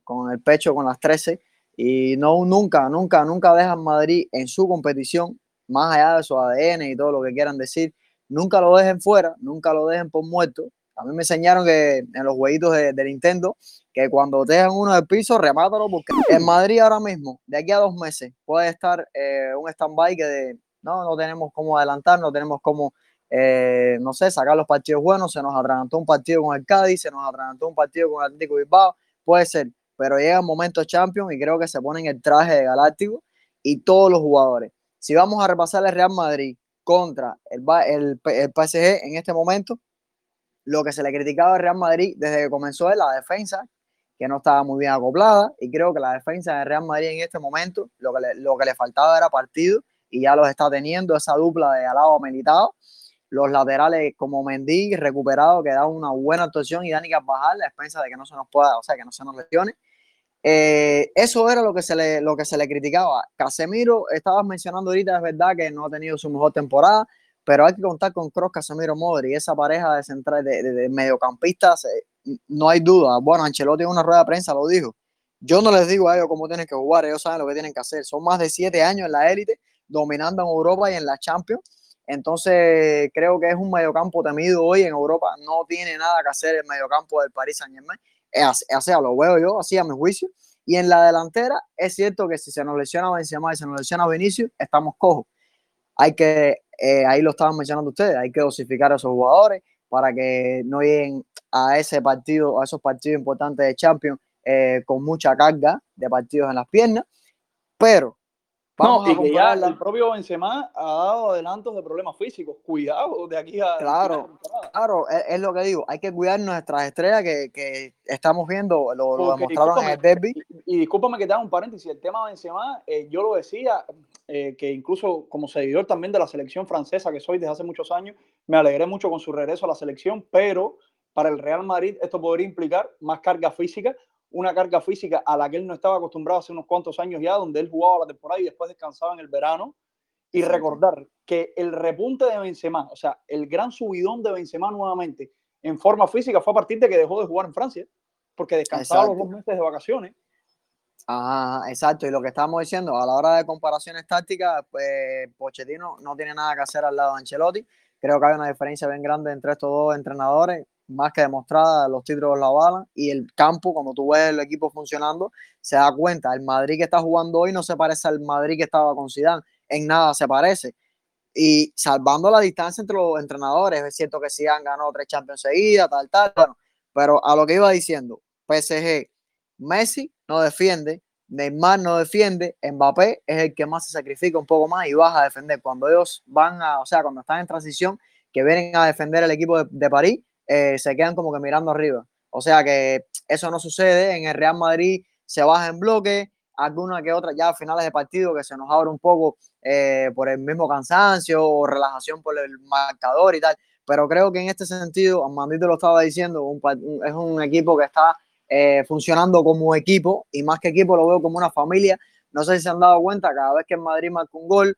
con el pecho, con las 13, y no, nunca, nunca, nunca dejan Madrid en su competición más allá de su ADN y todo lo que quieran decir, nunca lo dejen fuera, nunca lo dejen por muerto. A mí me enseñaron que en los jueguitos de, Nintendo, que cuando dejan uno del piso, remátalo, porque en Madrid ahora mismo, de aquí a dos meses, puede estar eh, un stand-by que de, no, no tenemos cómo adelantar, no tenemos cómo, eh, no sé, sacar los partidos buenos, se nos atragantó un partido con el Cádiz, se nos atragantó un partido con el Atlético Bilbao, puede ser, pero llega el momento Champions y creo que se ponen el traje de Galáctico y todos los jugadores. Si vamos a repasar el Real Madrid contra el, el, el PSG en este momento, lo que se le criticaba al Real Madrid desde que comenzó es la defensa, que no estaba muy bien acoplada, y creo que la defensa del Real Madrid en este momento, lo que le, lo que le faltaba era partido, y ya los está teniendo, esa dupla de Alaba Militado, los laterales como Mendy recuperado, que da una buena actuación, y Dani Carvajal, la defensa de que no se nos pueda, o sea, que no se nos lesione, eh, eso era lo que, se le, lo que se le criticaba. Casemiro, estabas mencionando ahorita, es verdad que no ha tenido su mejor temporada, pero hay que contar con Cross, Casemiro, Modri, esa pareja de central, de, mediocampistas, eh, no hay duda. Bueno, Ancelotti en una rueda de prensa lo dijo. Yo no les digo a ellos cómo tienen que jugar, ellos saben lo que tienen que hacer. Son más de siete años en la élite, dominando en Europa y en la Champions. Entonces, creo que es un mediocampo temido hoy en Europa. No tiene nada que hacer el mediocampo del Paris Saint Germain o sea, lo veo yo así a mi juicio. Y en la delantera es cierto que si se nos lesiona Benzema y se nos lesiona Vinicius, estamos cojos. Hay que, eh, ahí lo estaban mencionando ustedes, hay que dosificar a esos jugadores para que no lleguen a ese partido, a esos partidos importantes de Champions eh, con mucha carga de partidos en las piernas. Pero no, y que ya el propio Benzema ha dado adelantos de problemas físicos. Cuidado de aquí a. Claro, claro, es, lo que digo. Hay que cuidar nuestras estrellas que, que estamos viendo, lo, lo demostraron en el derby. Y, discúlpame que te haga un paréntesis. El tema de Benzema, eh, yo lo decía, eh, que incluso como seguidor también de la selección francesa que soy desde hace muchos años, me alegré mucho con su regreso a la selección, pero para el Real Madrid esto podría implicar más carga física una carga física a la que él no estaba acostumbrado hace unos cuantos años ya, donde él jugaba la temporada y después descansaba en el verano. Y recordar que el repunte de Benzema, o sea, el gran subidón de Benzema nuevamente en forma física fue a partir de que dejó de jugar en Francia, porque descansaba los dos meses de vacaciones. Ah, exacto. Y lo que estábamos diciendo, a la hora de comparaciones tácticas, pues Pochettino no tiene nada que hacer al lado de Ancelotti. Creo que hay una diferencia bien grande entre estos dos entrenadores más que demostrada, los títulos la avalan y el campo, cuando tú ves el equipo funcionando, se da cuenta, el Madrid que está jugando hoy no se parece al Madrid que estaba con Zidane, en nada se parece. Y salvando la distancia entre los entrenadores, es cierto que Zidane ganó tres Champions seguidas, tal, tal, bueno, pero a lo que iba diciendo, PSG, Messi no defiende, Neymar no defiende, Mbappé es el que más se sacrifica un poco más y baja a defender. Cuando ellos van a, o sea, cuando están en transición, que vienen a defender el equipo de, de París, eh, se quedan como que mirando arriba. O sea que eso no sucede. En el Real Madrid se baja en bloque, alguna que otra ya a finales de partido que se nos abre un poco eh, por el mismo cansancio o relajación por el marcador y tal. Pero creo que en este sentido, Amandito lo estaba diciendo, es un equipo que está eh, funcionando como equipo y más que equipo lo veo como una familia. No sé si se han dado cuenta, cada vez que en Madrid marca un gol,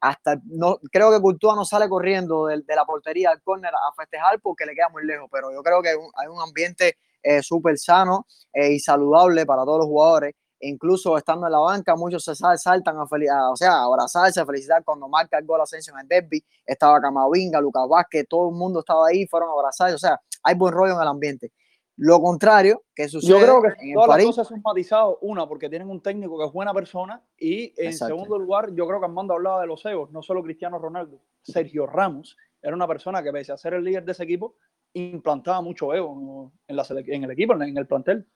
hasta no creo que Courtois no sale corriendo de, la portería al córner a festejar porque le queda muy lejos, pero yo creo que hay un, ambiente eh, súper sano eh, y saludable para todos los jugadores. E incluso estando en la banca, muchos se saltan a, o sea, a abrazarse, a felicitar cuando marca el gol Ascension en el derby. Estaba Camavinga, Lucas Vázquez, todo el mundo estaba ahí, fueron a abrazarse. O sea, hay buen rollo en el ambiente. Lo contrario que sucede. Yo creo que en todas las cosas son matizadas. Una, porque tienen un técnico que es buena persona. Y en segundo lugar, yo creo que Armando hablaba de los egos, no solo Cristiano Ronaldo. Sergio Ramos era una persona que, pese a ser el líder de ese equipo, implantaba mucho ego en, la, en el equipo, en el plantel.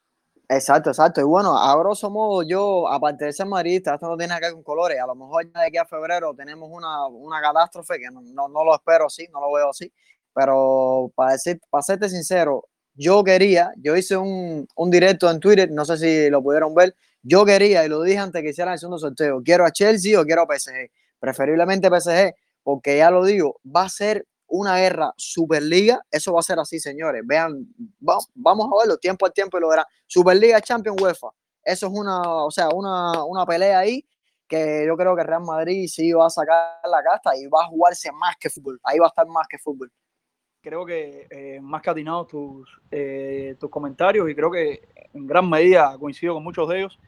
Exacto, exacto. Y bueno, a grosso modo, yo, aparte de ser madridista, esto no tiene que ver con colores. A lo mejor ya de aquí a febrero tenemos una, una catástrofe que no, no, no, lo espero así, no lo veo así. Pero para, decir, para serte sincero, yo quería, yo hice un, un, directo en Twitter, no sé si lo pudieron ver, yo quería, y lo dije antes que hicieran el segundo sorteo, quiero a Chelsea o quiero a PSG, preferiblemente PSG, porque ya lo digo, va a ser una guerra Superliga, eso va a ser así, señores, vean, vamos a verlo tiempo al tiempo y lo verán, Superliga Champions UEFA, eso es una, o sea, una, una pelea ahí que yo creo que Real Madrid sí va a sacar la casta y va a jugarse más que fútbol, ahí va a estar más que fútbol creo que eh, más que atinados tus, eh, tus comentarios y creo que en gran medida coincido con muchos de ellos.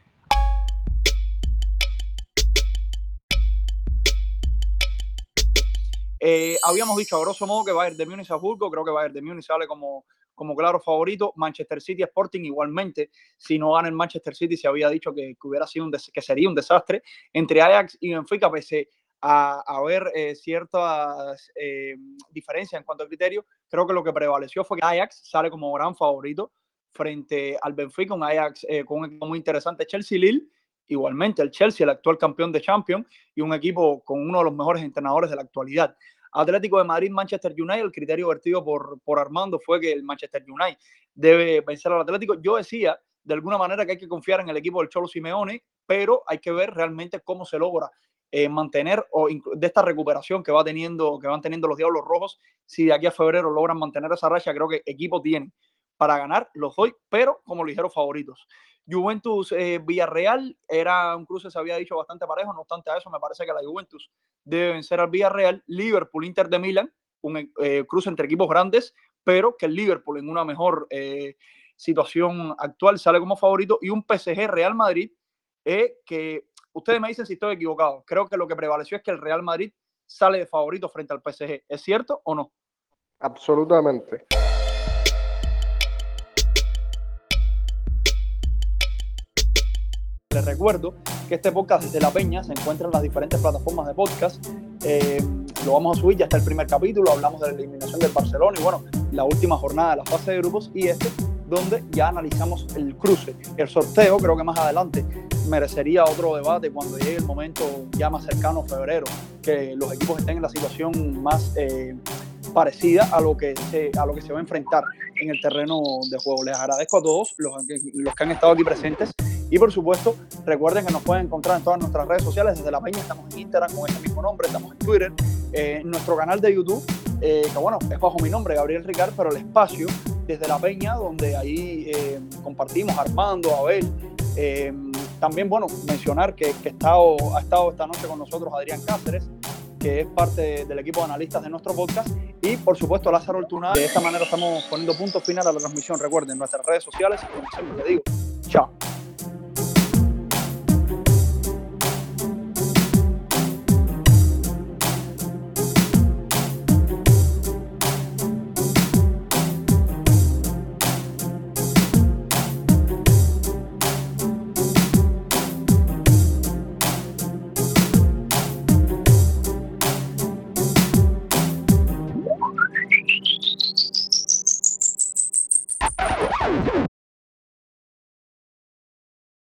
Eh, habíamos dicho a grosso modo que ir de Múnich a Burgo, creo que ir de Múnich sale como, como claro favorito. Manchester City Sporting igualmente, si no gana el Manchester City se había dicho que, hubiera sido un que sería un desastre. Entre Ajax y Benfica, pese a, a ver eh, ciertas eh, diferencias en cuanto al criterio, creo que lo que prevaleció fue que Ajax sale como gran favorito frente al Benfica, un Ajax eh, con un equipo muy interesante, Chelsea Lille, igualmente el Chelsea, el actual campeón de Champions, y un equipo con uno de los mejores entrenadores de la actualidad. Atlético de Madrid, Manchester United, el criterio vertido por, por Armando fue que el Manchester United debe vencer al Atlético. Yo decía, de alguna manera, que hay que confiar en el equipo del Cholo Simeone, pero hay que ver realmente cómo se logra eh, mantener o de esta recuperación que va teniendo, que van teniendo los Diablos Rojos, si de aquí a febrero logran mantener esa racha, creo que equipo tienen para ganar, los doy, pero como ligeros favoritos. Juventus eh, Villarreal era un cruce, se había dicho bastante parejo, no obstante a eso, me parece que la Juventus debe vencer al Villarreal, Liverpool Inter de Milán, un eh, cruce entre equipos grandes, pero que el Liverpool en una mejor situación actual sale como favorito, y un PSG Real Madrid que Ustedes me dicen si estoy equivocado. Creo que lo que prevaleció es que el Real Madrid sale de favorito frente al PSG. ¿Es cierto o no? Absolutamente. Les recuerdo que este podcast desde La Peña se encuentra en las diferentes plataformas de podcast. Eh, lo vamos a subir, ya está el primer capítulo, hablamos de la eliminación del Barcelona y bueno, la última jornada de la fase de grupos y este donde ya analizamos el cruce. El sorteo creo que más adelante merecería otro debate cuando llegue el momento ya más cercano, febrero, que los equipos estén en la situación más eh, parecida a lo, que se, a lo que se va a enfrentar en el terreno de juego. Les agradezco a todos los, que han estado aquí presentes y por supuesto recuerden que nos pueden encontrar en todas nuestras redes sociales. Desde La Peña estamos en Instagram con ese mismo nombre, estamos en Twitter, eh, en nuestro canal de YouTube, eh, que bueno, es bajo mi nombre, Gabriel Ricard, pero el espacio desde La Peña, donde ahí compartimos Armando, Abel, también, bueno, mencionar que, que estado, ha estado esta noche con nosotros Adrián Cáceres, que es parte del equipo de analistas de nuestro podcast, y por supuesto Lázaro Altuna. De esta manera estamos poniendo punto final a la transmisión. Recuerden nuestras redes sociales y como siempre te digo, chao.